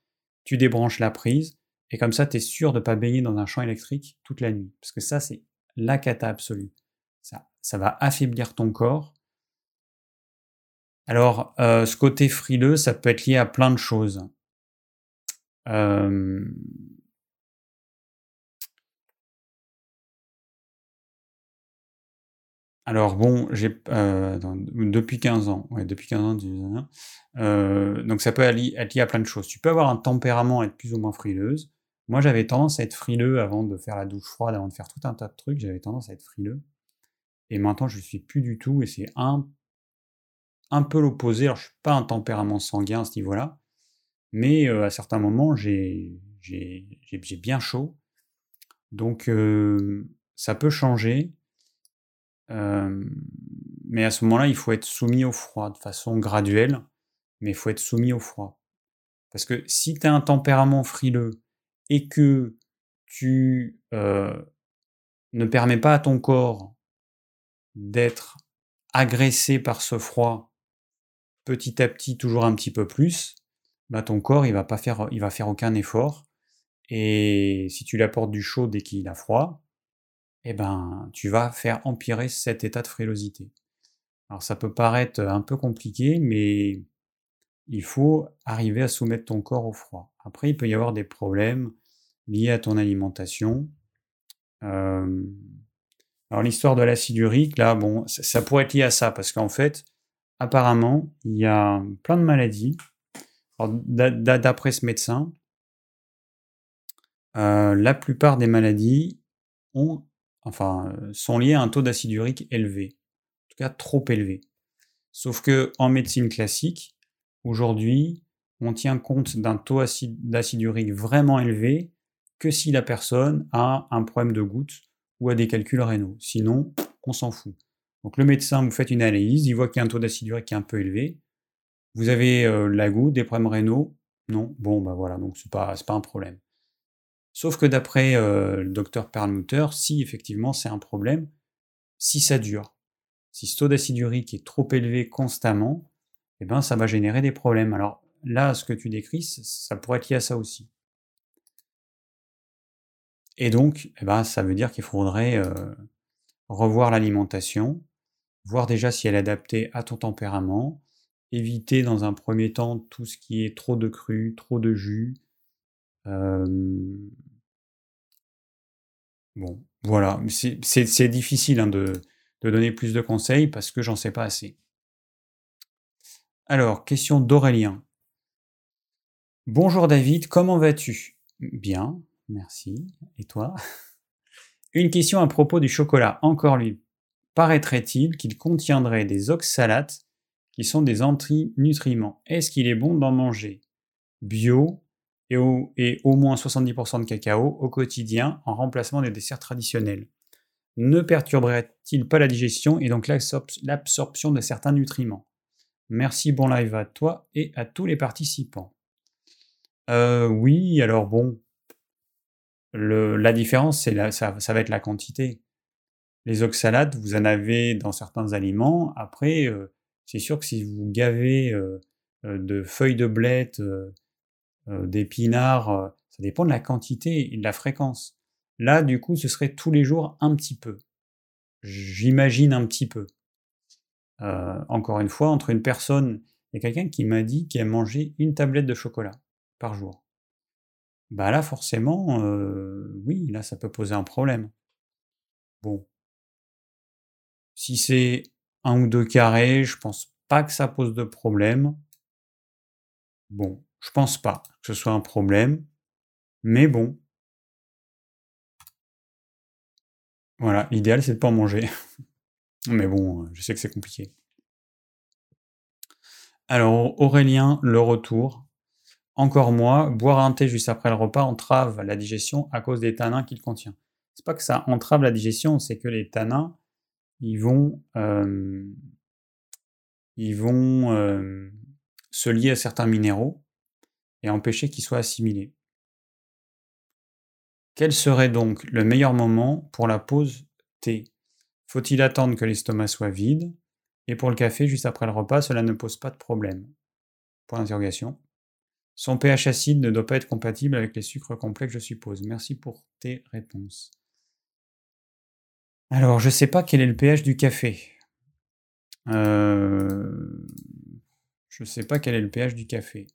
Speaker 1: tu débranches la prise, et comme ça, tu es sûr de ne pas baigner dans un champ électrique toute la nuit. Parce que ça, c'est la cata absolue. Ça, ça va affaiblir ton corps, alors, euh, ce côté frileux, ça peut être lié à plein de choses. Euh, alors bon, euh, depuis 15 ans, depuis 15 ans, donc ça peut être lié à plein de choses. Tu peux avoir un tempérament être plus ou moins frileuse. Moi, j'avais tendance à être frileux avant de faire la douche froide, avant de faire tout un tas de trucs. J'avais tendance à être frileux. Et maintenant, je ne suis plus du tout. Et c'est un un peu l'opposé. Alors, je suis pas un tempérament sanguin à ce niveau-là, mais à certains moments, j'ai bien chaud. Donc, ça peut changer. mais à ce moment-là, il faut être soumis au froid de façon graduelle, mais il faut être soumis au froid. Parce que si tu as un tempérament frileux et que tu ne permets pas à ton corps d'être agressé par ce froid petit à petit, toujours un petit peu plus, bah ton corps, il va pas faire, il va faire aucun effort. Et si tu lui apportes du chaud dès qu'il a froid, eh ben, tu vas faire empirer cet état de frilosité. Alors ça peut paraître un peu compliqué, mais il faut arriver à soumettre ton corps au froid. Après, il peut y avoir des problèmes liés à ton alimentation. alors l'histoire de l'acide urique, là, bon, ça pourrait être lié à ça, parce qu'en fait, apparemment, il y a plein de maladies. D'après ce médecin, euh, la plupart des maladies ont, enfin, sont liées à un taux d'acide urique élevé, en tout cas trop élevé. Sauf que en médecine classique, aujourd'hui, on tient compte d'un taux d'acide urique vraiment élevé que si la personne a un problème de goutte ou a des calculs rénaux. Sinon, on s'en fout. Donc le médecin, vous faites une analyse, il voit qu'il y a un taux d'acide urique qui est un peu élevé. Vous avez euh, la goutte, des problèmes rénaux? Non Bon, bah voilà, donc c'est pas, pas un problème. Sauf que d'après euh, le docteur Perlmutter, si effectivement c'est un problème, si ça dure, si ce taux d'acide urique est trop élevé constamment, eh ben ça va générer des problèmes. Alors là, ce que tu décris, ça pourrait être lié à ça aussi. Et donc, eh ben, ça veut dire qu'il faudrait euh, revoir l'alimentation, voir déjà si elle est adaptée à ton tempérament, éviter dans un premier temps tout ce qui est trop de cru, trop de jus, bon, voilà, c'est difficile hein, de, de donner plus de conseils parce que j'en sais pas assez. Alors, question d'Aurélien. Bonjour David, comment vas-tu? Bien, merci. Et toi? Une question à propos du chocolat. Encore lui, paraîtrait-il qu'il contiendrait des oxalates qui sont des antinutriments? Est-ce qu'il est bon d'en manger? Bio et au, et au moins 70% de cacao au quotidien en remplacement des desserts traditionnels Ne perturberait-il pas la digestion et donc l'absorption de certains nutriments? Merci, bon live à toi et à tous les participants. Euh, oui, alors bon, la différence, c'est ça, va être la quantité. Les oxalates, vous en avez dans certains aliments. Après, euh, c'est sûr que si vous gavez euh, de feuilles de blette, d'épinards, ça dépend de la quantité et de la fréquence. Là, du coup, ce serait tous les jours un petit peu. J'imagine un petit peu. encore une fois, entre une personne et quelqu'un qui m'a dit qu'il a mangé une tablette de chocolat par jour. Bah là, forcément, oui, là, ça peut poser un problème. Bon. Si c'est un ou deux carrés, je pense pas que ça pose de problème. Bon, je pense pas que ce soit un problème, mais bon. Voilà, l'idéal c'est de pas en manger. mais bon, je sais que c'est compliqué. Alors, Aurélien, le retour. Encore moi, boire un thé juste après le repas entrave la digestion à cause des tanins qu'il contient. C'est pas que ça entrave la digestion, c'est que les tanins, ils vont, euh, ils vont euh, se lier à certains minéraux et empêcher qu'ils soient assimilés. Quel serait donc le meilleur moment pour la pause thé? Faut-il attendre que l'estomac soit vide Et pour le café, juste après le repas, cela ne pose pas de problème? Point d'interrogation. Son pH acide ne doit pas être compatible avec les sucres complexes, je suppose. Merci pour tes réponses. Alors, je ne sais pas quel est le pH du café. Euh, je ne sais pas quel est le pH du café.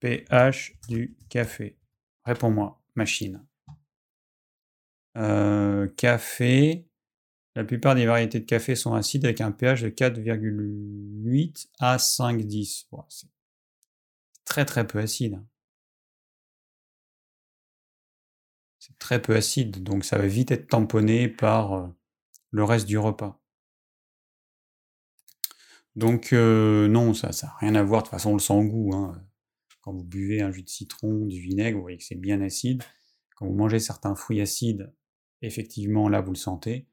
Speaker 1: pH du café. Réponds-moi, machine. Euh, café. La plupart des variétés de café sont acides avec un pH de 4,8 à 5,10 très très peu acide. C'est très peu acide, donc ça va vite être tamponné par euh, le reste du repas. Donc euh, non, ça n'a rien à voir, de toute façon on le sent goût. Hein. Quand vous buvez un jus de citron, du vinaigre, vous voyez que c'est bien acide. Quand vous mangez certains fruits acides, effectivement là vous le sentez.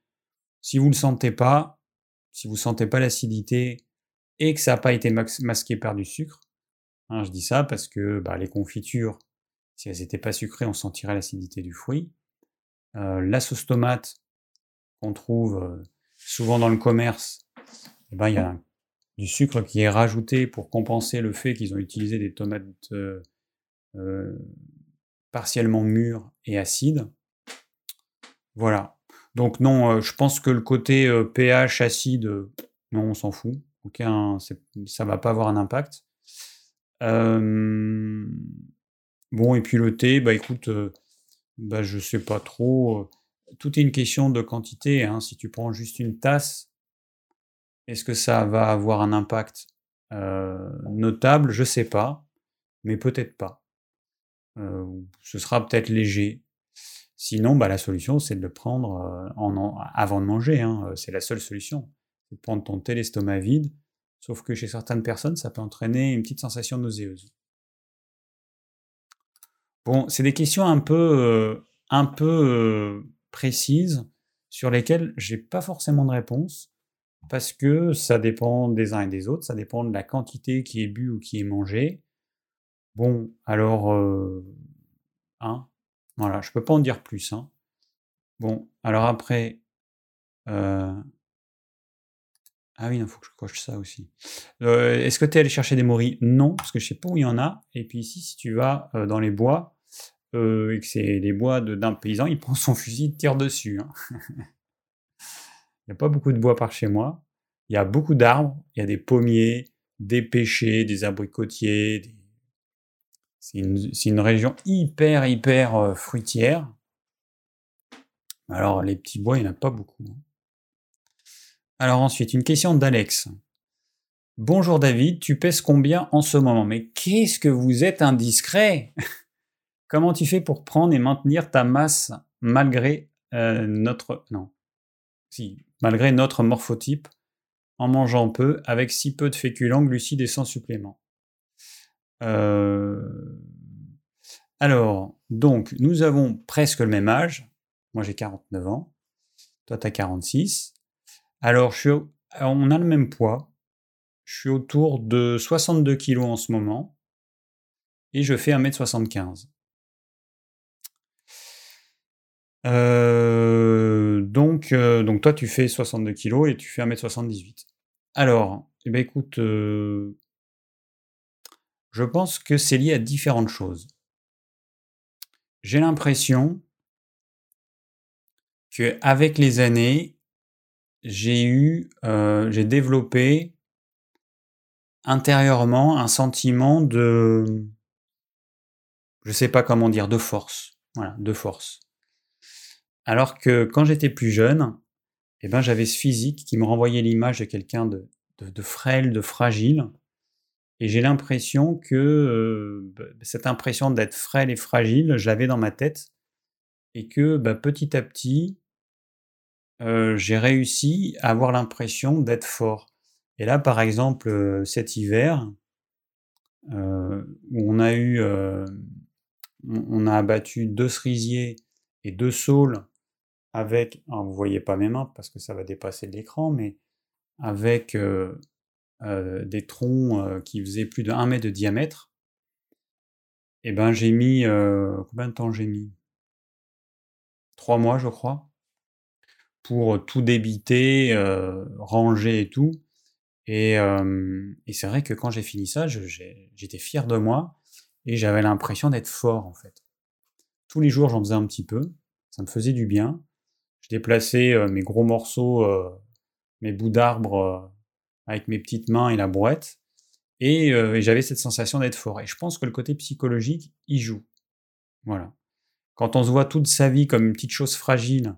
Speaker 1: Si vous ne le sentez pas, si vous ne sentez pas l'acidité et que ça n'a pas été masqué par du sucre, Hein, je dis ça parce que bah, les confitures, si elles n'étaient pas sucrées, on sentirait l'acidité du fruit. Euh, la sauce tomate qu'on trouve euh, souvent dans le commerce, eh ben, il y a du sucre qui est rajouté pour compenser le fait qu'ils ont utilisé des tomates euh, partiellement mûres et acides. Voilà. Donc non, je pense que le côté pH acide, non, on s'en fout. Aucun, ça va pas avoir un impact bon, et puis le thé, bah écoute, bah, je sais pas trop. Tout est une question de quantité. Hein. Si tu prends juste une tasse, est-ce que ça va avoir un impact notable? Je sais pas, mais peut-être pas. ce sera peut-être léger. Sinon, bah, la solution, c'est de le prendre en, avant de manger. Hein. C'est la seule solution. De prendre ton thé l'estomac vide, Sauf que chez certaines personnes, ça peut entraîner une petite sensation nauséeuse. Bon, c'est des questions un peu, euh, un peu euh, précises sur lesquelles j'ai pas forcément de réponse parce que ça dépend des uns et des autres, ça dépend de la quantité qui est bu ou qui est mangée. Bon, alors, euh, hein, voilà, je peux pas en dire plus. Hein. Bon, alors après, ah oui, il faut que je coche ça aussi. Euh, est-ce que tu es allé chercher des moris Non, parce que je sais pas où il y en a. Et puis ici, si tu vas euh, dans les bois, euh, et que c'est les bois d'un paysan, il prend son fusil, il tire dessus. Hein. il n'y a pas beaucoup de bois par chez moi. Il y a beaucoup d'arbres. Il y a des pommiers, des pêchers, des abricotiers, C'est une, région hyper, hyper fruitière. Alors, les petits bois, il n'y en a pas beaucoup. Hein. Alors ensuite, une question d'Alex. Bonjour David, tu pèses combien en ce moment? Mais qu'est-ce que vous êtes indiscret? Comment tu fais pour prendre et maintenir ta masse malgré euh, notre... Non. Si, malgré notre morphotype, en mangeant peu, avec si peu de féculents, glucides et sans supplément? Euh, Alors, donc, nous avons presque le même âge. Moi, j'ai 49 ans. Toi, tu as 46. Alors, on a le même poids. Je suis autour de 62 kg en ce moment. Et je fais 1m75. Euh, donc, euh, donc toi, tu fais 62 kg et tu fais 1m78. Alors, eh ben, écoute, euh, je pense que c'est lié à différentes choses. J'ai l'impression que avec les années, j'ai eu, j'ai développé intérieurement un sentiment de, je sais pas comment dire, de force. Voilà, de force. Alors que quand j'étais plus jeune, eh ben, j'avais ce physique qui me renvoyait l'image de quelqu'un de, de, frêle, de fragile. Et j'ai l'impression que euh, bah, cette impression d'être frêle et fragile, je l'avais dans ma tête. Et que bah, petit à petit, euh, j'ai réussi à avoir l'impression d'être fort. Et là, par exemple, euh, cet hiver, où on a eu, on a abattu deux cerisiers et deux saules avec, vous vous voyez pas mes mains parce que ça va dépasser l'écran, mais avec des troncs qui faisaient plus de 1 mètre de diamètre, et eh ben j'ai mis, combien de temps j'ai mis? Trois mois, je crois, pour tout débiter, ranger et tout. Et, et c'est vrai que quand j'ai fini ça, j'étais fier de moi et j'avais l'impression d'être fort en fait. Tous les jours, j'en faisais un petit peu, ça me faisait du bien. Je déplaçais euh, mes gros morceaux, euh, mes bouts d'arbre euh, avec mes petites mains et la brouette. Et, j'avais cette sensation d'être fort. Et je pense que le côté psychologique y joue. Voilà. Quand on se voit toute sa vie comme une petite chose fragile,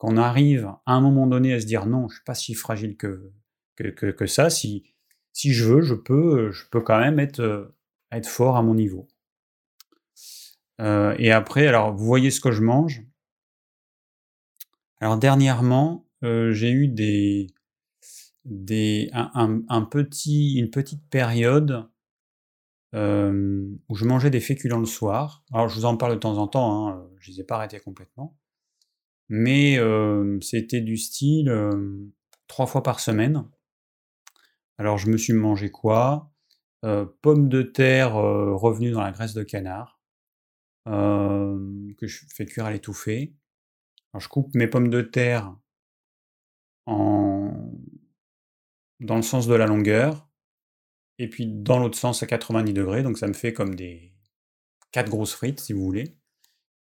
Speaker 1: qu'on arrive à un moment donné à se dire non, je suis pas si fragile que, que, ça, si, si je veux, je peux, je peux quand même être, être fort à mon niveau. et après, alors vous voyez ce que je mange. Alors dernièrement, euh, j'ai eu des, des un, petit, une petite période euh, où je mangeais des féculents le soir. Alors je vous en parle de temps en temps, hein, je les ai pas arrêtés complètement, mais c'était du style trois fois par semaine. Alors je me suis mangé quoi? Pommes de terre revenues dans la graisse de canard que je fais cuire à l'étouffée je coupe mes pommes de terre en... dans le sens de la longueur, et puis dans l'autre sens à 90 degrés, donc ça me fait comme des quatre grosses frites, si vous voulez.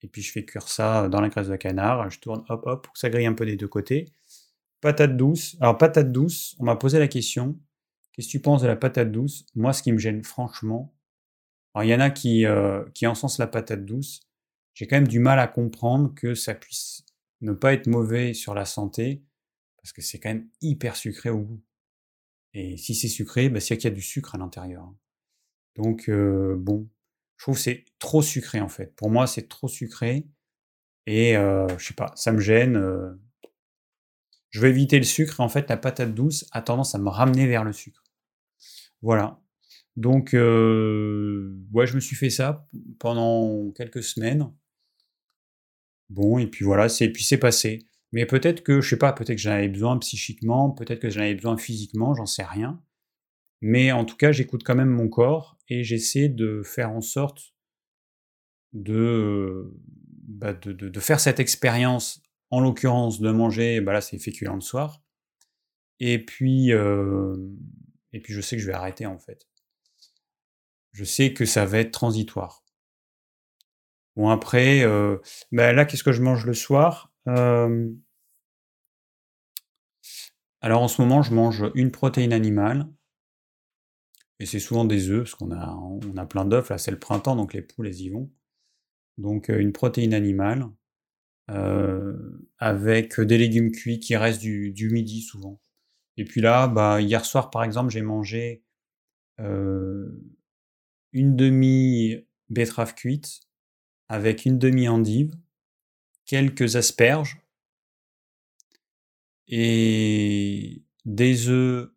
Speaker 1: Et puis je fais cuire ça dans la graisse de canard, je tourne hop hop pour que ça grille un peu des deux côtés. Patate douce. Alors patate douce, on m'a posé la question, qu'est-ce que tu penses de la patate douce? Moi, ce qui me gêne franchement, alors il y en a qui, euh, qui encensent la patate douce, j'ai quand même du mal à comprendre que ça puisse ne pas être mauvais sur la santé, parce que c'est quand même hyper sucré au goût. Et si c'est sucré, bah, c'est qu'il y a du sucre à l'intérieur. Donc, euh, bon, je trouve c'est trop sucré en fait. Pour moi, c'est trop sucré. Et euh, je sais pas, ça me gêne. Euh. Je veux éviter le sucre. En fait, la patate douce a tendance à me ramener vers le sucre. Voilà. Donc, ouais, je me suis fait ça pendant quelques semaines. Bon, et puis voilà, c'est puis c'est passé. Mais peut-être que, je sais pas, peut-être que j'en avais besoin psychiquement, peut-être que j'en avais besoin physiquement, j'en sais rien. Mais en tout cas, j'écoute quand même mon corps et j'essaie de faire en sorte de, bah de, de, faire cette expérience, en l'occurrence de manger, bah là c'est féculent le soir. Et puis, euh, et puis je sais que je vais arrêter en fait. Je sais que ça va être transitoire. Bon, après, euh, bah, là, qu'est-ce que je mange le soir? Alors, en ce moment, je mange une protéine animale, Et c'est souvent des œufs, parce qu'on a, on a plein d'œufs, là c'est le printemps, donc les poules, elles y vont. Donc une protéine animale, avec des légumes cuits qui restent du, du, midi souvent. Et puis là, bah, hier soir par exemple, j'ai mangé une demi betterave cuite avec une demi endive, quelques asperges et des œufs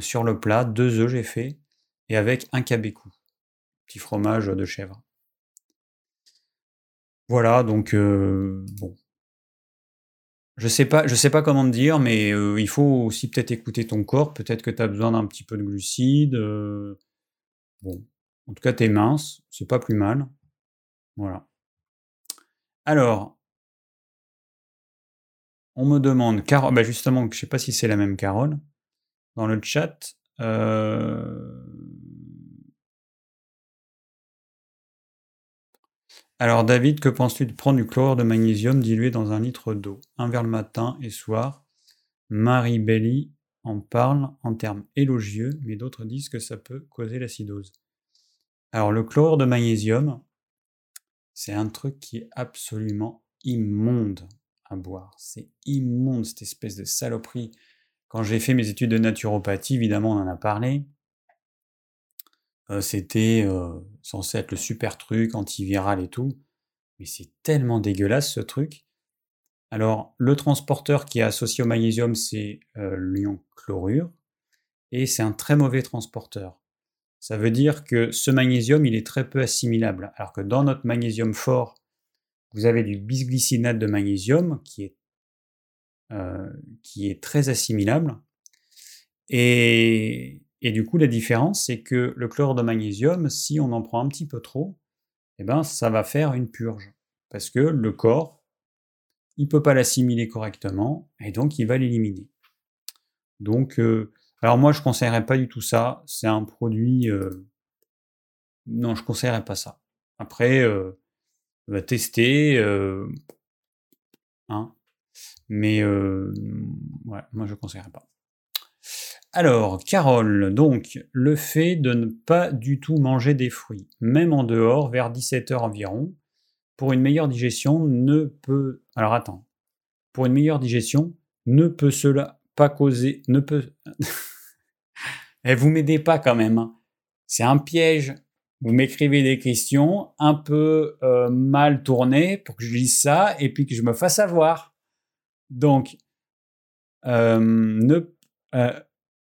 Speaker 1: sur le plat, deux œufs j'ai fait, et avec un cabécou, petit fromage de chèvre. Voilà, donc bon. Je sais pas, je sais pas comment te dire, mais il faut aussi peut-être écouter ton corps. Peut-être que tu as besoin d'un petit peu de glucides. bon, en tout cas, t'es mince, c'est pas plus mal. Voilà. Alors, on me demande, Carole, bah justement, je sais pas si c'est la même Carole, dans le chat. Alors David, que penses-tu de prendre du chlorure de magnésium dilué dans un litre d'eau? Un verre le matin et soir. Marie Belly en parle en termes élogieux, mais d'autres disent que ça peut causer l'acidose. Alors le chlorure de magnésium, c'est un truc qui est absolument immonde à boire. C'est immonde cette espèce de saloperie. Quand j'ai fait mes études de naturopathie, évidemment on en a parlé. Euh, c'était euh, censé être le super truc antiviral et tout. Mais c'est tellement dégueulasse ce truc. Alors le transporteur qui est associé au magnésium, c'est euh, l'ion chlorure. Et c'est un très mauvais transporteur ça veut dire que ce magnésium, il est très peu assimilable. Alors que dans notre magnésium fort, vous avez du bisglycinate de magnésium qui est, euh, qui est très assimilable. Et, du coup, la différence, c'est que le chlore de magnésium, si on en prend un petit peu trop, eh ben, ça va faire une purge. Parce que le corps, il ne peut pas l'assimiler correctement, et donc il va l'éliminer. Donc, euh, alors moi, je ne conseillerais pas du tout ça. C'est un produit... Euh, non, je ne conseillerais pas ça. Après, euh, tester. Hein. Mais ouais, moi, je ne conseillerais pas. Alors, Carole, donc, le fait de ne pas du tout manger des fruits, même en dehors, vers 17h environ, pour une meilleure digestion, ne peut... Alors attends. Pour une meilleure digestion, ne peut cela pas causer... Ne peut... Et eh, vous m'aidez pas quand même. Hein. C'est un piège. Vous m'écrivez des questions un peu euh, mal tournées pour que je lise ça et puis que je me fasse avoir. Donc, euh, euh,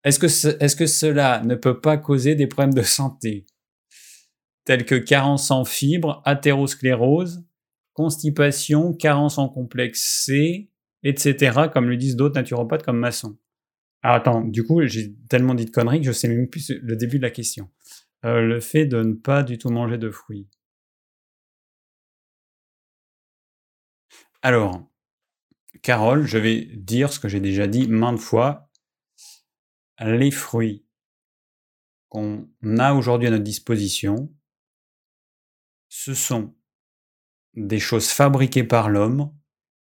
Speaker 1: est-ce que, est que cela ne peut pas causer des problèmes de santé? Tels que carence en fibres, athérosclérose, constipation, carence en complexe C, etc., comme le disent d'autres naturopathes comme Masson alors attends, du coup, j'ai tellement dit de conneries que je sais même plus le début de la question. Euh, le fait de ne pas du tout manger de fruits. Alors, Carole, je vais dire ce que j'ai déjà dit maintes fois. Les fruits qu'on a aujourd'hui à notre disposition, ce sont des choses fabriquées par l'homme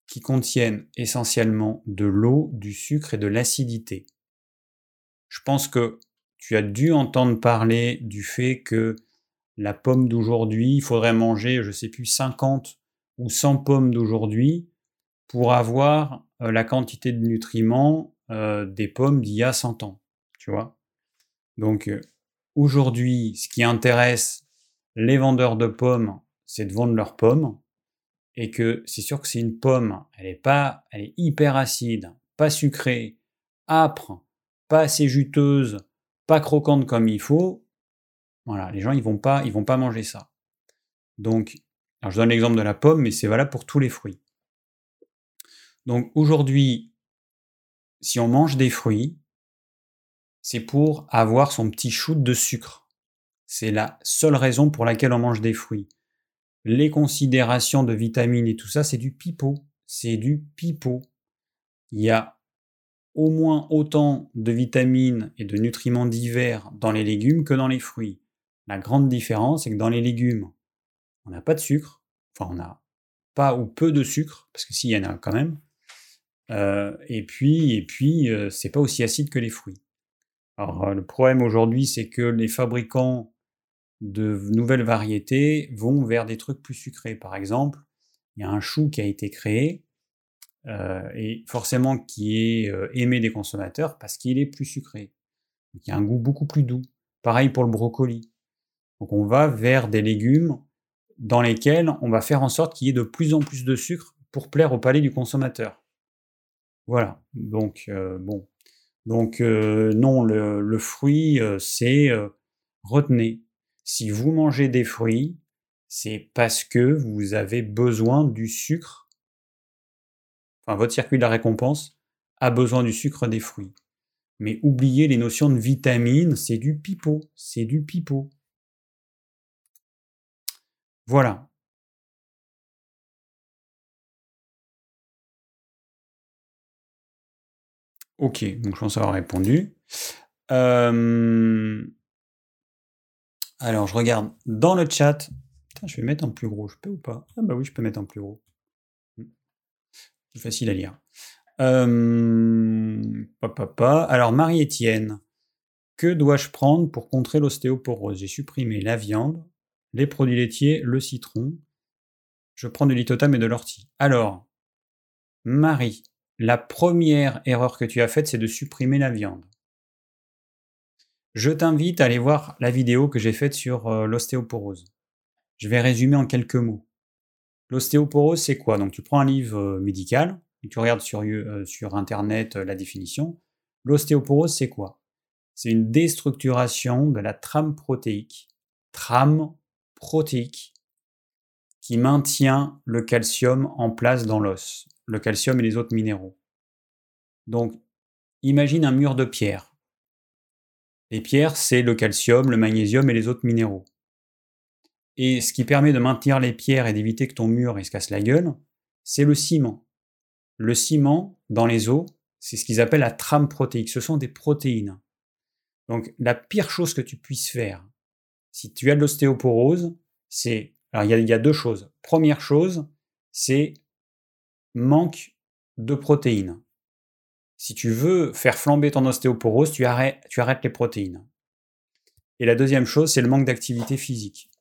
Speaker 1: qui contiennent essentiellement de l'eau, du sucre et de l'acidité. Je pense que tu as dû entendre parler du fait que la pomme d'aujourd'hui, il faudrait manger, je ne sais plus, 50 ou 100 pommes d'aujourd'hui pour avoir euh, la quantité de nutriments euh, des pommes d'il y a 100 ans. Tu vois? Donc euh, aujourd'hui, ce qui intéresse les vendeurs de pommes, c'est de vendre leurs pommes et que c'est sûr que c'est une pomme, elle est pas, elle est hyper acide, pas sucrée, âpre, pas assez juteuse, pas croquante comme il faut, voilà, les gens ils vont pas, ils vont pas manger ça. Donc, alors je donne l'exemple de la pomme, mais c'est valable pour tous les fruits. Donc aujourd'hui, si on mange des fruits, c'est pour avoir son petit shoot de sucre. C'est la seule raison pour laquelle on mange des fruits les considérations de vitamines et tout ça, c'est du pipeau. C'est du pipeau. Il y a au moins autant de vitamines et de nutriments divers dans les légumes que dans les fruits. La grande différence, c'est que dans les légumes, on n'a pas de sucre. Enfin, on n'a pas ou peu de sucre, parce que s'il y en a quand même. Euh, et puis, et puis, euh, c'est pas aussi acide que les fruits. Alors, le problème aujourd'hui, c'est que les fabricants de nouvelles variétés vont vers des trucs plus sucrés. Par exemple, il y a un chou qui a été créé, et forcément qui est aimé des consommateurs parce qu'il est plus sucré. Donc, il y a un goût beaucoup plus doux. Pareil pour le brocoli. Donc on va vers des légumes dans lesquels on va faire en sorte qu'il y ait de plus en plus de sucre pour plaire au palais du consommateur. Voilà. Donc bon. Donc non, le, fruit, c'est retenez. Si vous mangez des fruits, c'est parce que vous avez besoin du sucre. Enfin, votre circuit de la récompense a besoin du sucre des fruits. Mais oubliez les notions de vitamines, c'est du pipeau, c'est du pipeau. Voilà. Ok, donc je pense avoir répondu. Alors, je regarde dans le chat. je vais mettre en plus gros, je peux ou pas? Ah bah oui, je peux mettre en plus gros. Hmm. C'est facile à lire. Papa. Alors, Marie-Étienne, que dois-je prendre pour contrer l'ostéoporose? J'ai supprimé la viande, les produits laitiers, le citron. Je prends du litotam et de l'ortie. Alors, Marie, la première erreur que tu as faite, c'est de supprimer la viande. Je t'invite à aller voir la vidéo que j'ai faite sur euh, l'ostéoporose. Je vais résumer en quelques mots. L'ostéoporose, c'est quoi? Donc tu prends un livre euh, médical, tu regardes sur, euh, sur Internet la définition. L'ostéoporose, c'est quoi? C'est une déstructuration de la trame protéique. Trame protéique qui maintient le calcium en place dans l'os, le calcium et les autres minéraux. Donc, imagine un mur de pierre. Les pierres, c'est le calcium, le magnésium et les autres minéraux. Et ce qui permet de maintenir les pierres et d'éviter que ton mur se casse la gueule, c'est le ciment. Le ciment, dans les os, c'est ce qu'ils appellent la trame protéique. Ce sont des protéines. Donc, la pire chose que tu puisses faire, si tu as de l'ostéoporose, c'est. Alors, il y, a, deux choses. Première chose, c'est manque de protéines. Si tu veux faire flamber ton ostéoporose, tu arrêtes, les protéines. Et la deuxième chose, c'est le manque d'activité physique.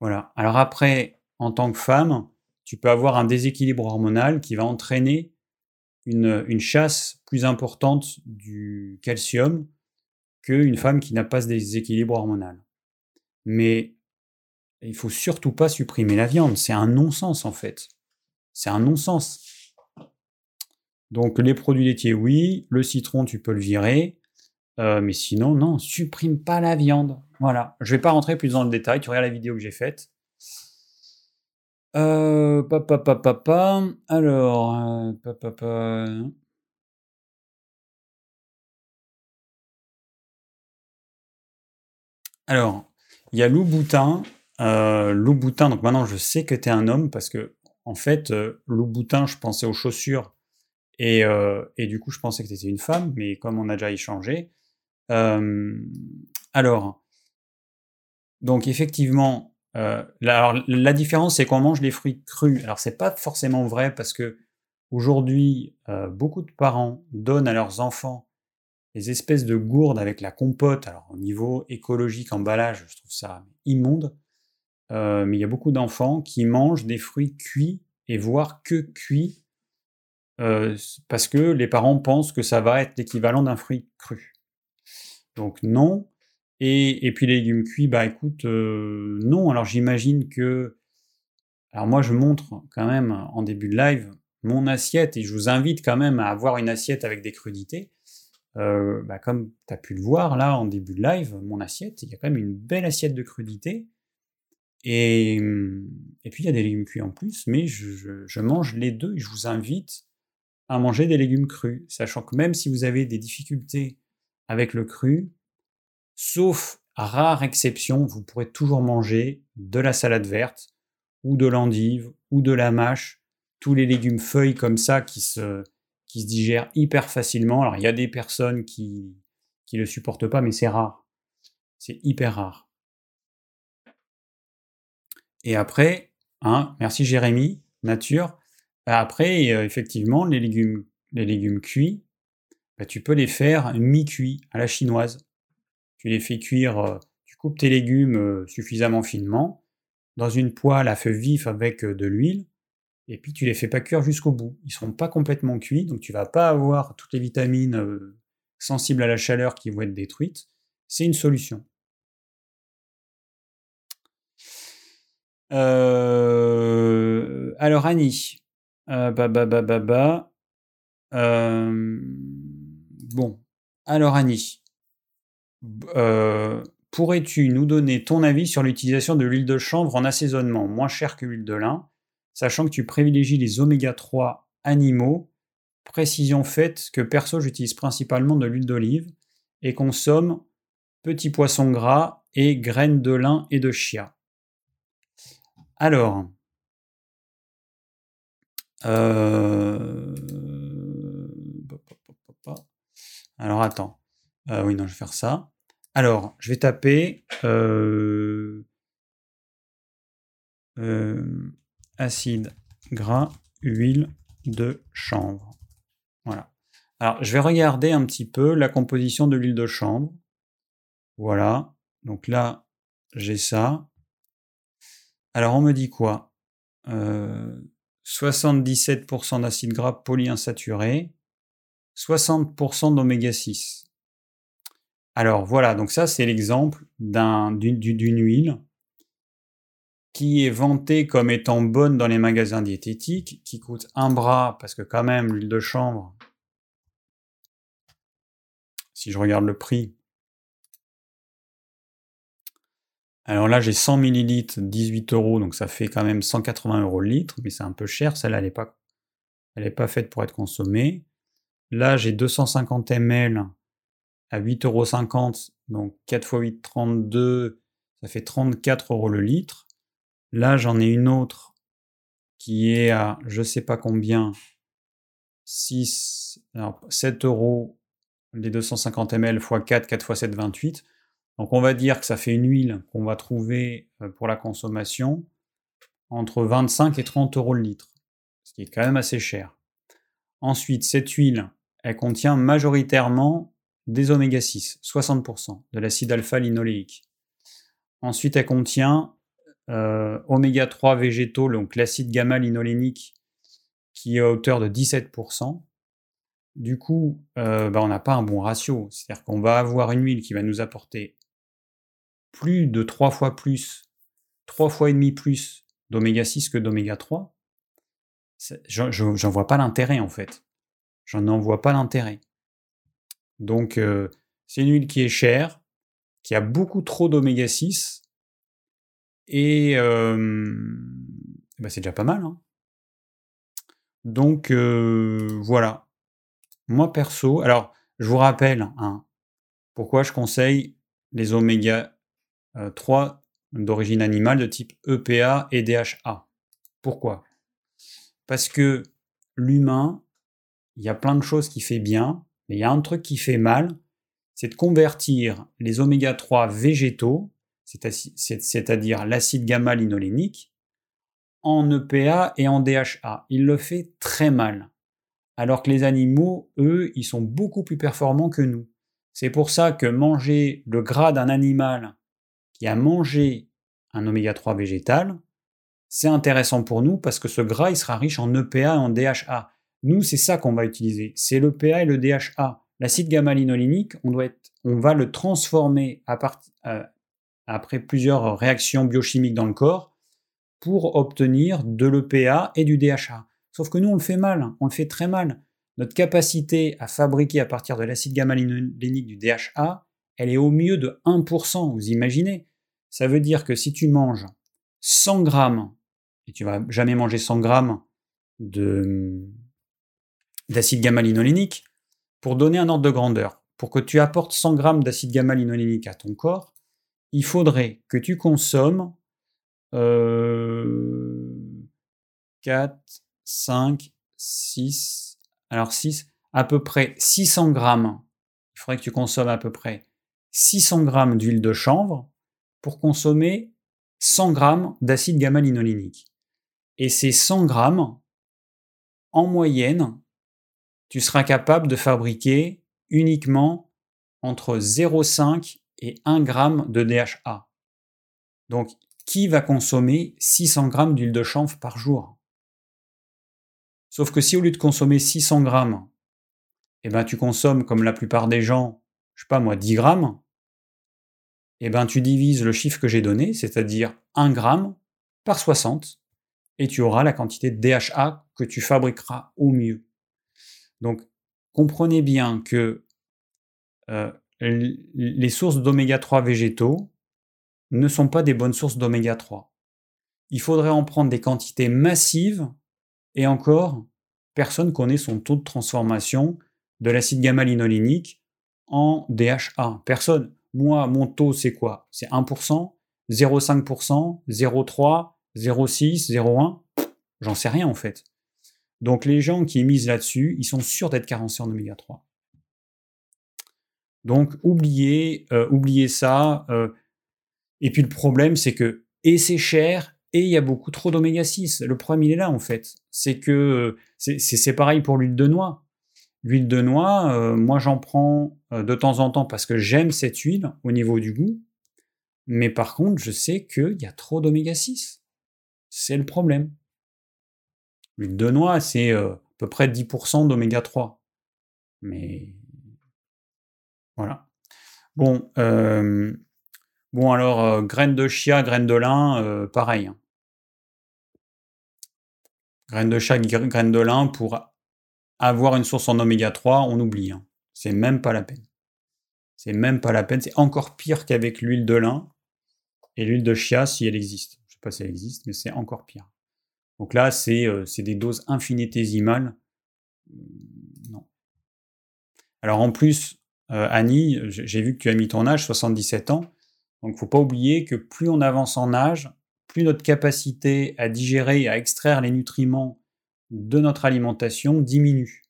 Speaker 1: Voilà. Alors après, en tant que femme, tu peux avoir un déséquilibre hormonal qui va entraîner une, une chasse plus importante du calcium qu'une femme qui n'a pas ce déséquilibre hormonal. Mais il faut surtout pas supprimer la viande. C'est un non-sens en fait. C'est un non-sens. Donc les produits laitiers, oui. Le citron, tu peux le virer. Euh, mais sinon, non, supprime pas la viande. Voilà. Je vais pas rentrer plus dans le détail. Tu regardes la vidéo que j'ai faite. Euh, papa, papa, papa. Alors, euh, papa, Alors, il y a Lou Boutin. Euh, Lou Boutin, donc maintenant je sais que tu es un homme parce que, en fait, euh, Lou Boutin, je pensais aux chaussures et, euh, et du coup je pensais que tu une femme, mais comme on a déjà échangé. alors, donc effectivement, la, alors, la différence c'est qu'on mange les fruits crus. Alors c'est pas forcément vrai parce que aujourd'hui, beaucoup de parents donnent à leurs enfants les espèces de gourdes avec la compote, alors au niveau écologique, emballage, je trouve ça immonde, euh, mais il y a beaucoup d'enfants qui mangent des fruits cuits et voire que cuits euh, parce que les parents pensent que ça va être l'équivalent d'un fruit cru. Donc non. Et, puis les légumes cuits, bah écoute, euh, non. Alors j'imagine que... Alors moi je montre quand même en début de live mon assiette et je vous invite quand même à avoir une assiette avec des crudités. Bah, comme tu as pu le voir là en début de live, mon assiette, il y a quand même une belle assiette de crudité. Et, et puis il y a des légumes cuits en plus, mais je, mange les deux et je vous invite à manger des légumes crus, sachant que même si vous avez des difficultés avec le cru, sauf à rare exception, vous pourrez toujours manger de la salade verte, ou de l'endive, ou de la mâche, tous les légumes feuilles comme ça qui se, qui se digère hyper facilement. Alors il y a des personnes qui qui le supportent pas, mais c'est rare. C'est hyper rare. Et après, hein, merci Jérémy, nature. Après, euh, effectivement, les légumes, les légumes cuits, bah, tu peux les faire mi-cuits à la chinoise. Tu les fais cuire, euh, tu coupes tes légumes euh, suffisamment finement dans une poêle à feu vif avec de l'huile, et puis tu les fais pas cuire jusqu'au bout. Ils seront pas complètement cuits, donc tu vas pas avoir toutes les vitamines sensibles à la chaleur qui vont être détruites. C'est une solution. Alors Annie, bon, alors Annie, pourrais-tu nous donner ton avis sur l'utilisation de l'huile de chanvre en assaisonnement, moins cher que l'huile de lin, sachant que tu privilégies les oméga 3 animaux? Précision faite que perso j'utilise principalement de l'huile d'olive et consomme petits poissons gras et graines de lin et de chia. Alors, euh, alors attends. Euh, oui, non, je vais faire ça. Alors, je vais taper euh, acide gras, huile de chanvre. Voilà. Alors, je vais regarder un petit peu la composition de l'huile de chanvre. Voilà. Donc là, j'ai ça. Alors, on me dit quoi? 77% d'acide gras polyinsaturé, 60% d'oméga 6. Alors voilà, donc ça c'est l'exemple d'une huile qui est vantée comme étant bonne dans les magasins diététiques, qui coûte un bras, parce que quand même l'huile de chanvre, si je regarde le prix, alors là j'ai 100 ml, 18 euros, donc ça fait quand même 180 euros le litre, mais c'est un peu cher, celle-là elle n'est pas, pas faite pour être consommée. Là, j'ai 250 ml à 8,50€, donc 4 x 8, 32, ça fait 34 euros le litre. Là, j'en ai une autre qui est à je sais pas combien, 6, 7 euros les 250 ml x 4, 4 x 7, 28. Donc on va dire que ça fait une huile qu'on va trouver euh, pour la consommation entre 25 et 30 euros le litre, ce qui est quand même assez cher. Ensuite, cette huile, elle contient majoritairement des oméga 6, 60%, de l'acide alpha-linoléique. Ensuite, elle contient euh, oméga 3 végétaux, donc l'acide gamma-linolénique, qui est à hauteur de 17%. Du coup, euh, bah, on n'a pas un bon ratio. C'est-à-dire qu'on va avoir une huile qui va nous apporter plus de 3 fois plus, 3 fois et demi plus d'oméga 6 que d'oméga 3. J'en vois pas l'intérêt en fait. J'en n'en vois pas l'intérêt. Donc, euh, c'est une huile qui est chère, qui a beaucoup trop d'oméga 6, et bah, c'est déjà pas mal. Hein. Donc, voilà. Moi, perso, alors, je vous rappelle hein, pourquoi je conseille les oméga 3 d'origine animale de type EPA et DHA. Pourquoi? Parce que l'humain il y a plein de choses qui fait bien, mais il y a un truc qui fait mal, c'est de convertir les oméga 3 végétaux, c'est-à-dire l'acide gamma-linolénique, en EPA et en DHA. Il le fait très mal. Alors que les animaux, eux, ils sont beaucoup plus performants que nous. C'est pour ça que manger le gras d'un animal qui a mangé un oméga 3 végétal, c'est intéressant pour nous parce que ce gras, il sera riche en EPA et en DHA. Nous, c'est ça qu'on va utiliser. C'est le PA et le DHA. L'acide gamma-linolénique, on, doit on va le transformer euh, après plusieurs réactions biochimiques dans le corps pour obtenir de l'EPA et du DHA. Sauf que nous, on le fait mal, on le fait très mal. Notre capacité à fabriquer à partir de l'acide gamma-linolénique du DHA, elle est au mieux de 1%, vous imaginez Ça veut dire que si tu manges 100 grammes, et tu vas jamais manger 100 grammes de, d'acide gamma-linolénique, pour donner un ordre de grandeur, pour que tu apportes 100 g d'acide gamma-linolénique à ton corps, il faudrait que tu consommes 4, 5, 6, alors 6, à peu près 600 grammes. Il faudrait que tu consommes à peu près 600 grammes d'huile de chanvre pour consommer 100 grammes d'acide gamma-linolénique. Et ces 100 grammes, en moyenne, tu seras capable de fabriquer uniquement entre 0,5 et 1 g de DHA. Donc, qui va consommer 600 g d'huile de chanvre par jour? Sauf que si au lieu de consommer 600 g, eh ben, tu consommes, comme la plupart des gens, je sais pas moi, 10 grammes, eh ben, tu divises le chiffre que j'ai donné, c'est-à-dire 1 gramme par 60, et tu auras la quantité de DHA que tu fabriqueras au mieux. Donc, comprenez bien que euh, les sources d'oméga 3 végétaux ne sont pas des bonnes sources d'oméga 3. Il faudrait en prendre des quantités massives, et encore, personne connaît son taux de transformation de l'acide gamma-linolénique en DHA. Personne. Moi, mon taux, c'est quoi? C'est 1%, 0,5%, 0,3%, 0,6, 0,1 J'en sais rien en fait. Donc les gens qui misent là-dessus, ils sont sûrs d'être carencés en oméga 3. Donc oubliez, euh, oubliez ça. Euh. et puis le problème, c'est que et c'est cher et il y a beaucoup trop d'oméga 6. Le problème, il est là en fait. C'est que c'est pareil pour l'huile de noix. L'huile de noix, euh, moi j'en prends de temps en temps parce que j'aime cette huile au niveau du goût. Mais par contre, je sais qu'il y a trop d'oméga 6. C'est le problème. L'huile de noix, c'est euh, à peu près 10% d'oméga 3. Mais voilà. Bon, euh, bon alors, euh, graines de chia, graines de lin, pareil. Hein. Graines de chia, graines de lin, pour avoir une source en oméga 3, on oublie. Hein. C'est même pas la peine. C'est même pas la peine. C'est encore pire qu'avec l'huile de lin et l'huile de chia si elle existe. Je sais pas si elle existe, mais c'est encore pire. Donc là, c'est des doses infinitésimales. Mmh, non. Alors en plus, Annie, j'ai vu que tu as mis ton âge, 77 ans. Donc faut pas oublier que plus on avance en âge, plus notre capacité à digérer à extraire les nutriments de notre alimentation diminue.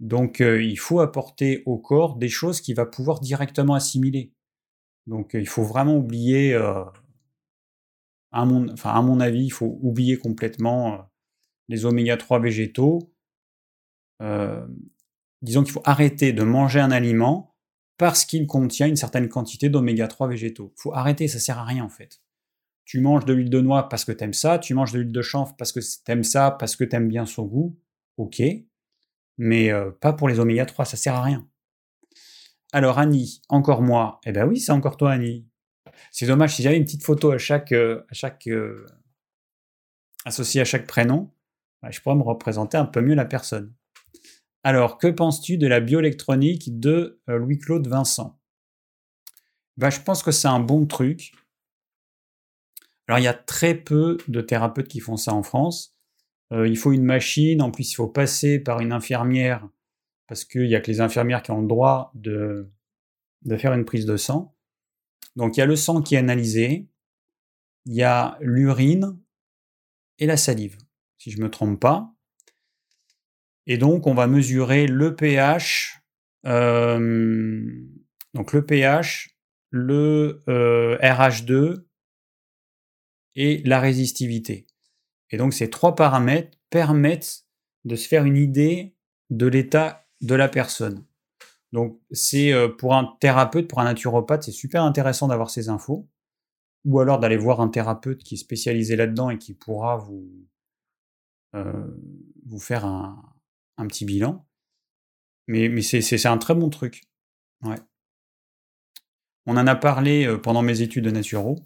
Speaker 1: Donc il faut apporter au corps des choses qu'il va pouvoir directement assimiler. Donc il faut vraiment oublier à mon, enfin, à mon avis, il faut oublier complètement euh, les oméga 3 végétaux. Euh, disons qu'il faut arrêter de manger un aliment parce qu'il contient une certaine quantité d'oméga 3 végétaux. Il faut arrêter, ça sert à rien en fait. Tu manges de l'huile de noix parce que tu aimes ça, tu manges de l'huile de chanvre parce que tu aimes ça, parce que tu aimes bien son goût, ok, mais euh, pas pour les oméga 3, ça sert à rien. Alors Annie, encore moi, eh ben oui, c'est encore toi Annie. C'est dommage, si j'avais une petite photo à chaque, euh, à chaque euh, associée à chaque prénom, bah, je pourrais me représenter un peu mieux la personne. Alors, que penses-tu de la bioélectronique de Louis-Claude Vincent? Bah, Je pense que c'est un bon truc. Alors, il y a très peu de thérapeutes qui font ça en France. il faut une machine, en plus, il faut passer par une infirmière, parce qu'il n'y a que les infirmières qui ont le droit de, faire une prise de sang. Donc il y a le sang qui est analysé, il y a l'urine et la salive, si je ne me trompe pas. Et donc on va mesurer le pH, euh, donc le pH, le RH2 euh, et la résistivité. Et donc ces trois paramètres permettent de se faire une idée de l'état de la personne. Donc c'est euh, pour un thérapeute, pour un naturopathe, c'est super intéressant d'avoir ces infos. Ou alors d'aller voir un thérapeute qui est spécialisé là-dedans et qui pourra vous, euh, vous faire un, petit bilan. Mais, c'est un très bon truc. On en a parlé euh, pendant mes études de naturo.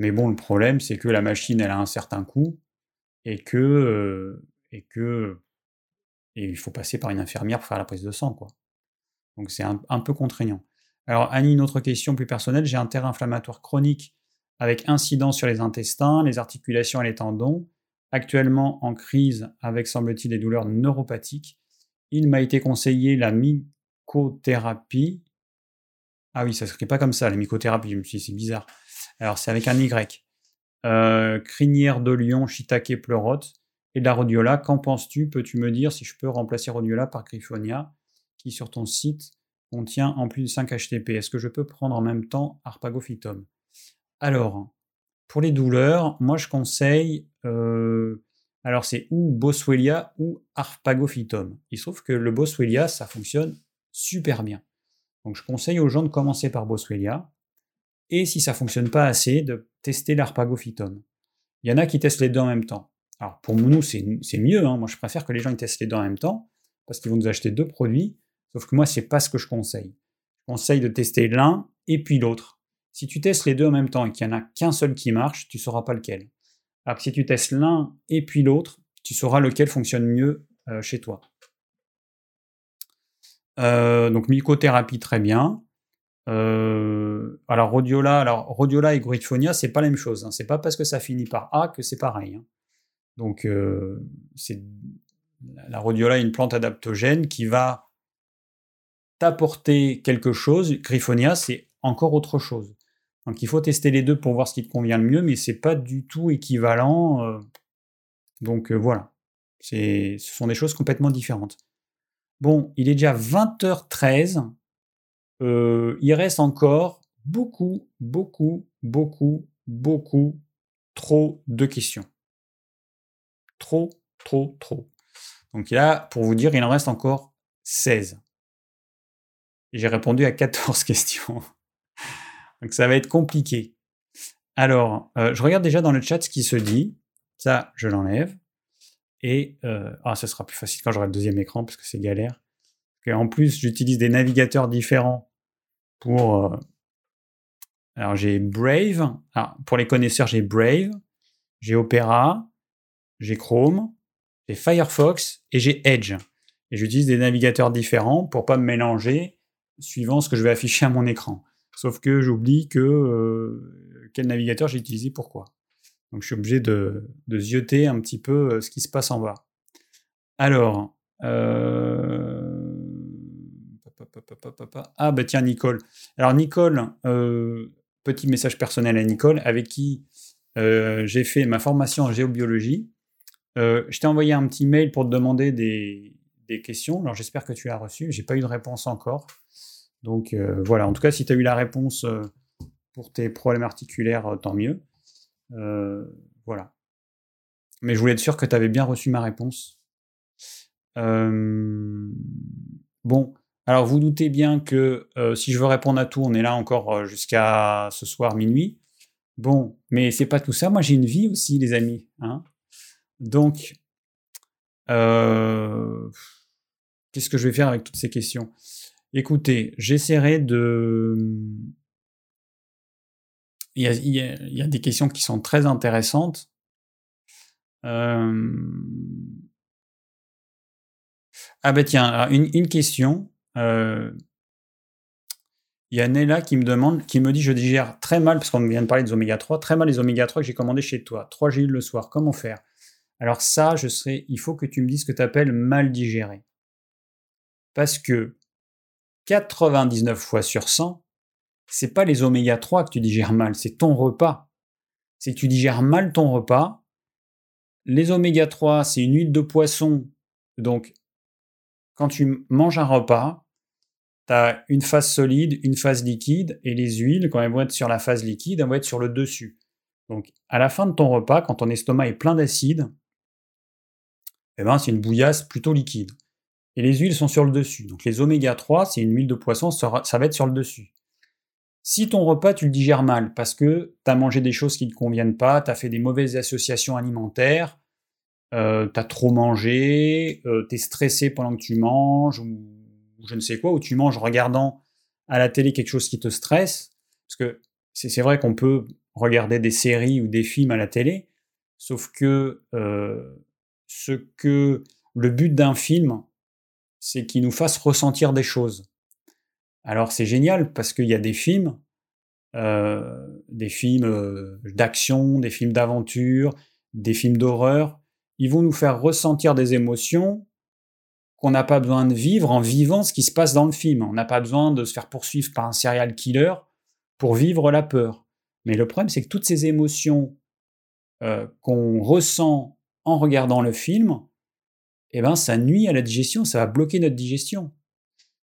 Speaker 1: Mais bon, le problème, c'est que la machine, elle a un certain coût et que, et que et il faut passer par une infirmière pour faire la prise de sang, quoi. Donc c'est un, peu contraignant. Alors Annie, une autre question plus personnelle. J'ai un terrain inflammatoire chronique avec incidence sur les intestins, les articulations et les tendons. Actuellement en crise avec, semble-t-il, des douleurs neuropathiques. Il m'a été conseillé la mycothérapie. Ah oui, ça ne s'écrit pas comme ça, la mycothérapie. Je me suis dit, c'est bizarre. Alors c'est avec un Y. Euh, crinière de lion, shiitake, pleurote et de la rhodiola. Qu'en penses-tu? Peux-tu me dire si je peux remplacer rhodiola par griffonia qui sur ton site contient en plus de 5 HTP. Est-ce que je peux prendre en même temps Arpagophytum? Alors, pour les douleurs, moi je conseille, euh, alors c'est ou Boswellia ou Arpagophytum. Il se trouve que le Boswellia, ça fonctionne super bien. Donc je conseille aux gens de commencer par Boswellia, et si ça fonctionne pas assez, de tester l'Arpagophytum. Il y en a qui testent les deux en même temps. Alors pour nous, c'est mieux, hein. moi je préfère que les gens ils testent les deux en même temps, parce qu'ils vont nous acheter deux produits, sauf que moi c'est pas ce que je conseille. Je conseille de tester l'un et puis l'autre. Si tu testes les deux en même temps et qu'il n'y en a qu'un seul qui marche, tu sauras pas lequel. Alors que si tu testes l'un et puis l'autre, tu sauras lequel fonctionne mieux euh, chez toi. Euh, donc mycothérapie très bien. Euh, alors rhodiola, alors rhodiola et Gruitphonia, c'est pas la même chose. Hein. C'est pas parce que ça finit par A que c'est pareil. Hein. Donc c'est la rhodiola est une plante adaptogène qui va t'apporter quelque chose. Griffonia, c'est encore autre chose. Donc il faut tester les deux pour voir ce qui te convient le mieux, mais c'est pas du tout équivalent. Euh. donc euh, voilà, ce sont des choses complètement différentes. Bon, il est déjà 20h13. Euh, il reste encore beaucoup, beaucoup, beaucoup, beaucoup, trop de questions. Trop, trop, trop. Donc là, pour vous dire, il en reste encore 16. J'ai répondu à 14 questions. Donc ça va être compliqué. Alors, euh, je regarde déjà dans le chat ce qui se dit. Ça, je l'enlève. Et euh, ah, ce sera plus facile quand j'aurai le deuxième écran parce que c'est galère. Et en plus, j'utilise des navigateurs différents pour. Euh, alors j'ai Brave. Ah, pour les connaisseurs, j'ai Brave, j'ai Opera, j'ai Chrome, j'ai Firefox et j'ai Edge. Et j'utilise des navigateurs différents pour pas me mélanger suivant ce que je vais afficher à mon écran. Sauf que j'oublie que euh, quel navigateur j'ai utilisé pourquoi. Donc je suis obligé de, zioter un petit peu euh, ce qui se passe en bas. Alors, ah bah tiens Nicole. Alors Nicole, petit message personnel à Nicole, avec qui j'ai fait ma formation en géobiologie. je t'ai envoyé un petit mail pour te demander des, questions. Alors j'espère que tu l'as reçu. J'ai pas eu de réponse encore. Donc euh, voilà, en tout cas, si tu as eu la réponse euh, pour tes problèmes articulaires, euh, tant mieux. voilà. Mais je voulais être sûr que tu avais bien reçu ma réponse. Bon, alors vous doutez bien que si je veux répondre à tout, on est là encore jusqu'à ce soir minuit. Bon, mais c'est pas tout ça. Moi, j'ai une vie aussi, les amis. Hein Donc, qu'est-ce que je vais faire avec toutes ces questions? Écoutez, j'essaierai de. Il y, a, des questions qui sont très intéressantes. Euh, ah ben tiens, une, question. Euh, il y a qui me demande, qui me dit je digère très mal, parce qu'on vient de parler des oméga 3, très mal les oméga 3 que j'ai commandé chez toi. 3 gélules le soir, comment faire? Alors ça, je serais, il faut que tu me dises ce que tu appelles mal digéré. Parce que 99 fois sur 100, c'est pas les oméga 3 que tu digères mal, c'est ton repas. Que tu digères mal ton repas. Les oméga 3, c'est une huile de poisson. Donc, quand tu manges un repas, tu as une phase solide, une phase liquide, et les huiles, quand elles vont être sur la phase liquide, elles vont être sur le dessus. Donc, à la fin de ton repas, quand ton estomac est plein d'acide, eh ben, c'est une bouillasse plutôt liquide et les huiles sont sur le dessus. Donc les oméga 3, c'est une huile de poisson, ça va être sur le dessus. Si ton repas, tu le digères mal parce que tu as mangé des choses qui ne te conviennent pas, tu as fait des mauvaises associations alimentaires, euh, tu as trop mangé, euh, tu es stressé pendant que tu manges, ou, je ne sais quoi, ou tu manges en regardant à la télé quelque chose qui te stresse, parce que c'est vrai qu'on peut regarder des séries ou des films à la télé, sauf que euh, ce que le but d'un film, c'est qu'il nous fasse ressentir des choses. Alors c'est génial parce qu'il y a des films, des films d'action, des films d'aventure, des films d'horreur, ils vont nous faire ressentir des émotions qu'on n'a pas besoin de vivre en vivant ce qui se passe dans le film. On n'a pas besoin de se faire poursuivre par un serial killer pour vivre la peur. Mais le problème, c'est que toutes ces émotions euh, qu'on ressent en regardant le film, eh ben, ça nuit à la digestion, ça va bloquer notre digestion.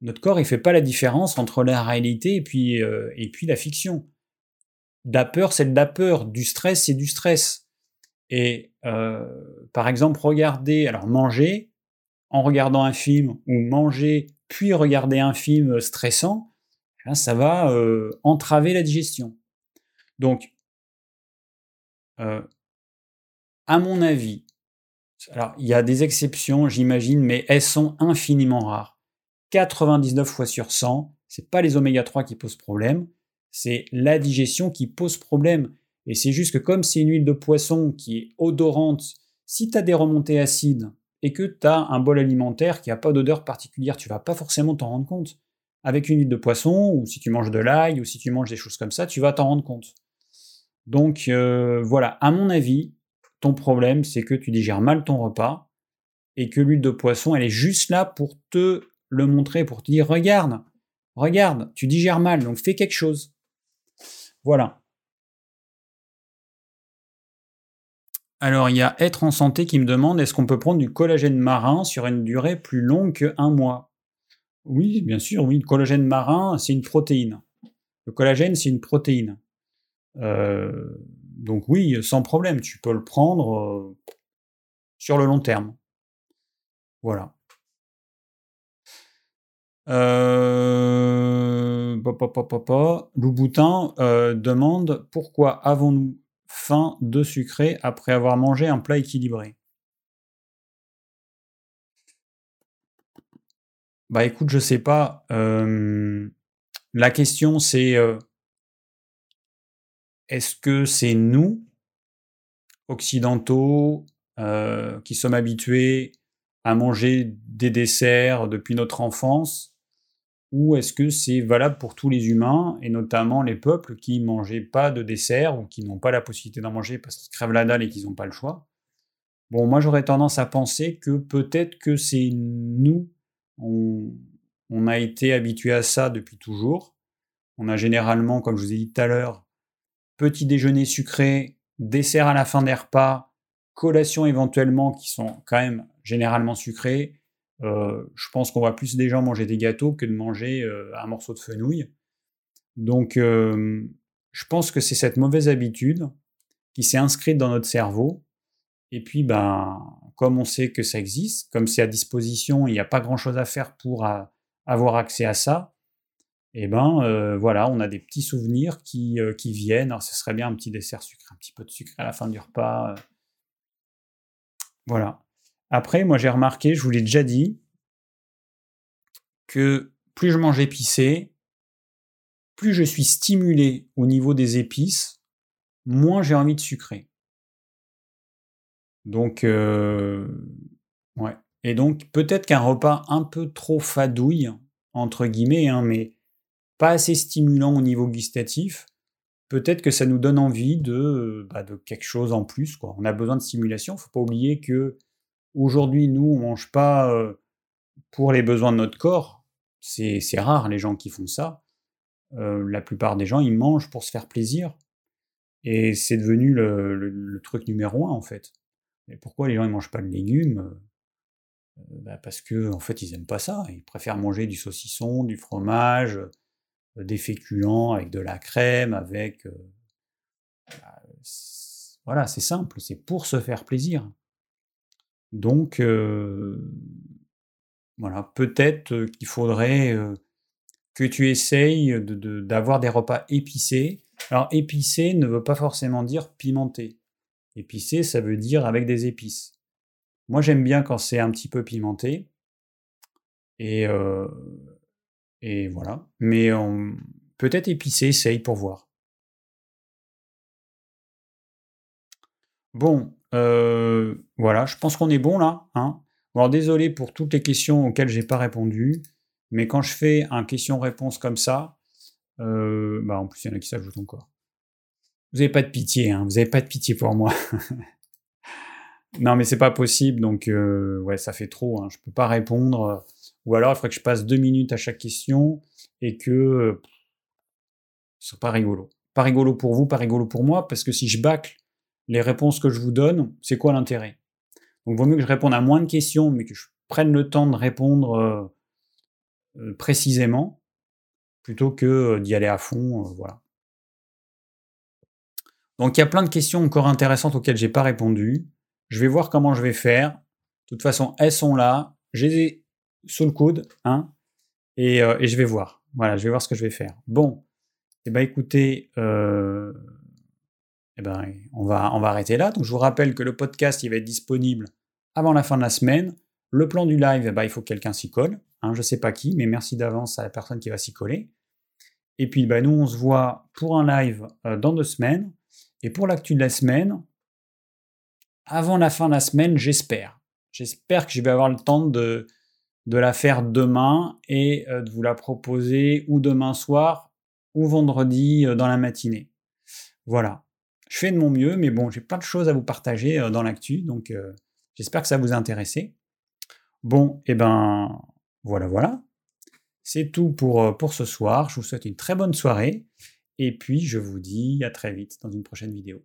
Speaker 1: Notre corps, il fait pas la différence entre la réalité et puis, euh, et puis la fiction. La peur, c'est de la peur. Du stress, c'est du stress. Et euh, par exemple, regarder, alors manger en regardant un film ou manger puis regarder un film stressant, eh ça va euh, entraver la digestion. Donc, euh, à mon avis, alors il y a des exceptions, j'imagine, mais elles sont infiniment rares. 99 fois sur 100, c'est pas les oméga 3 qui posent problème, c'est la digestion qui pose problème. Et c'est juste que comme c'est une huile de poisson qui est odorante, si tu as des remontées acides et que tu as un bol alimentaire qui n'a pas d'odeur particulière, tu vas pas forcément t'en rendre compte. Avec une huile de poisson, ou si tu manges de l'ail, ou si tu manges des choses comme ça, tu vas t'en rendre compte. Donc euh, voilà, à mon avis, ton problème, c'est que tu digères mal ton repas et que l'huile de poisson, elle est juste là pour te le montrer, pour te dire regarde, regarde, tu digères mal, donc fais quelque chose. Voilà. Alors, il y a Être en santé qui me demande est-ce qu'on peut prendre du collagène marin sur une durée plus longue qu'un mois? Oui, bien sûr, oui. Le collagène marin, c'est une protéine. Le collagène, c'est une protéine. Euh, donc oui, sans problème, tu peux le prendre euh, sur le long terme. Voilà. Euh, Louboutin euh, demande pourquoi avons-nous faim de sucré après avoir mangé un plat équilibré Bah écoute, je sais pas. la question c'est est-ce que c'est nous, occidentaux, euh, qui sommes habitués à manger des desserts depuis notre enfance, ou est-ce que c'est valable pour tous les humains, et notamment les peuples qui ne mangeaient pas de dessert ou qui n'ont pas la possibilité d'en manger parce qu'ils crèvent la dalle et qu'ils n'ont pas le choix? Bon, moi j'aurais tendance à penser que peut-être que c'est nous, on, on a été habitués à ça depuis toujours. On a généralement, comme je vous ai dit tout à l'heure, petit déjeuner sucré, dessert à la fin des repas, collation éventuellement qui sont quand même généralement sucrées. Euh, je pense qu'on voit plus des gens manger des gâteaux que de manger euh, un morceau de fenouil. Donc euh, je pense que c'est cette mauvaise habitude qui s'est inscrite dans notre cerveau. Et puis, ben, comme on sait que ça existe, comme c'est à disposition, il n'y a pas grand-chose à faire pour avoir accès à ça, et eh ben voilà, on a des petits souvenirs qui, viennent. Alors ce serait bien un petit dessert sucré, un petit peu de sucre à la fin du repas. Voilà. Après, moi j'ai remarqué, je vous l'ai déjà dit, que plus je mange épicé, plus je suis stimulé au niveau des épices, moins j'ai envie de sucrer. Donc, ouais. Et donc, peut-être qu'un repas un peu trop fadouille, entre guillemets, hein, mais pas assez stimulant au niveau gustatif, peut-être que ça nous donne envie de, bah, de quelque chose en plus. Quoi. On a besoin de stimulation. Il ne faut pas oublier que aujourd'hui, nous, on ne mange pas euh, pour les besoins de notre corps. C'est rare les gens qui font ça. Euh, la plupart des gens, ils mangent pour se faire plaisir. Et c'est devenu le, truc numéro un, en fait. Mais pourquoi les gens ne mangent pas de légumes euh, bah, Parce que en fait, ils n'aiment pas ça. Ils préfèrent manger du saucisson, du fromage, des féculents avec de la crème, avec... Bah, voilà, c'est simple, c'est pour se faire plaisir. Donc, voilà, peut-être qu'il faudrait que tu essayes d'avoir des repas épicés. Alors, épicé ne veut pas forcément dire pimenté. Épicé, ça veut dire avec des épices. Moi, j'aime bien quand c'est un petit peu pimenté. Et, et voilà. Mais peut-être épicé, essaye pour voir. Bon, euh, voilà, je pense qu'on est bon là. Hein alors désolé pour toutes les questions auxquelles j'ai pas répondu, mais quand je fais un question-réponse comme ça, euh, bah en plus il y en a qui s'ajoutent encore. Vous n'avez pas de pitié, hein, vous n'avez pas de pitié pour moi. non mais c'est pas possible, donc euh, ouais ça fait trop, hein, je peux pas répondre. Ou alors, il faudrait que je passe deux minutes à chaque question et que ce soit pas rigolo. Pas rigolo pour vous, pas rigolo pour moi, parce que si je bâcle les réponses que je vous donne, c'est quoi l'intérêt? Donc, vaut mieux que je réponde à moins de questions, mais que je prenne le temps de répondre euh, euh, précisément, plutôt que euh, d'y aller à fond. voilà. Donc, il y a plein de questions encore intéressantes auxquelles j'ai pas répondu. Je vais voir comment je vais faire. De toute façon, elles sont là. Je les ai sous le coude. Hein. et, je vais voir. Voilà, je vais voir ce que je vais faire. Bon, et eh ben écoutez, eh ben, on, va, arrêter là. Je vous rappelle que le podcast il va être disponible avant la fin de la semaine. Le plan du live, eh ben, il faut que quelqu'un s'y colle. Hein, je ne sais pas qui, mais merci d'avance à la personne qui va s'y coller. Et puis ben, nous, on se voit pour un live euh, dans deux semaines. Et pour l'actu de la semaine, avant la fin de la semaine, j'espère. J'espère que je vais avoir le temps de, de la faire demain et euh, de vous la proposer ou demain soir ou vendredi euh, dans la matinée. Voilà. Je fais de mon mieux, mais bon, j'ai plein de choses à vous partager euh, dans l'actu, donc j'espère que ça vous a intéressé. Bon, et eh ben voilà, voilà. C'est tout pour, pour ce soir. Je vous souhaite une très bonne soirée. Et puis, je vous dis à très vite dans une prochaine vidéo.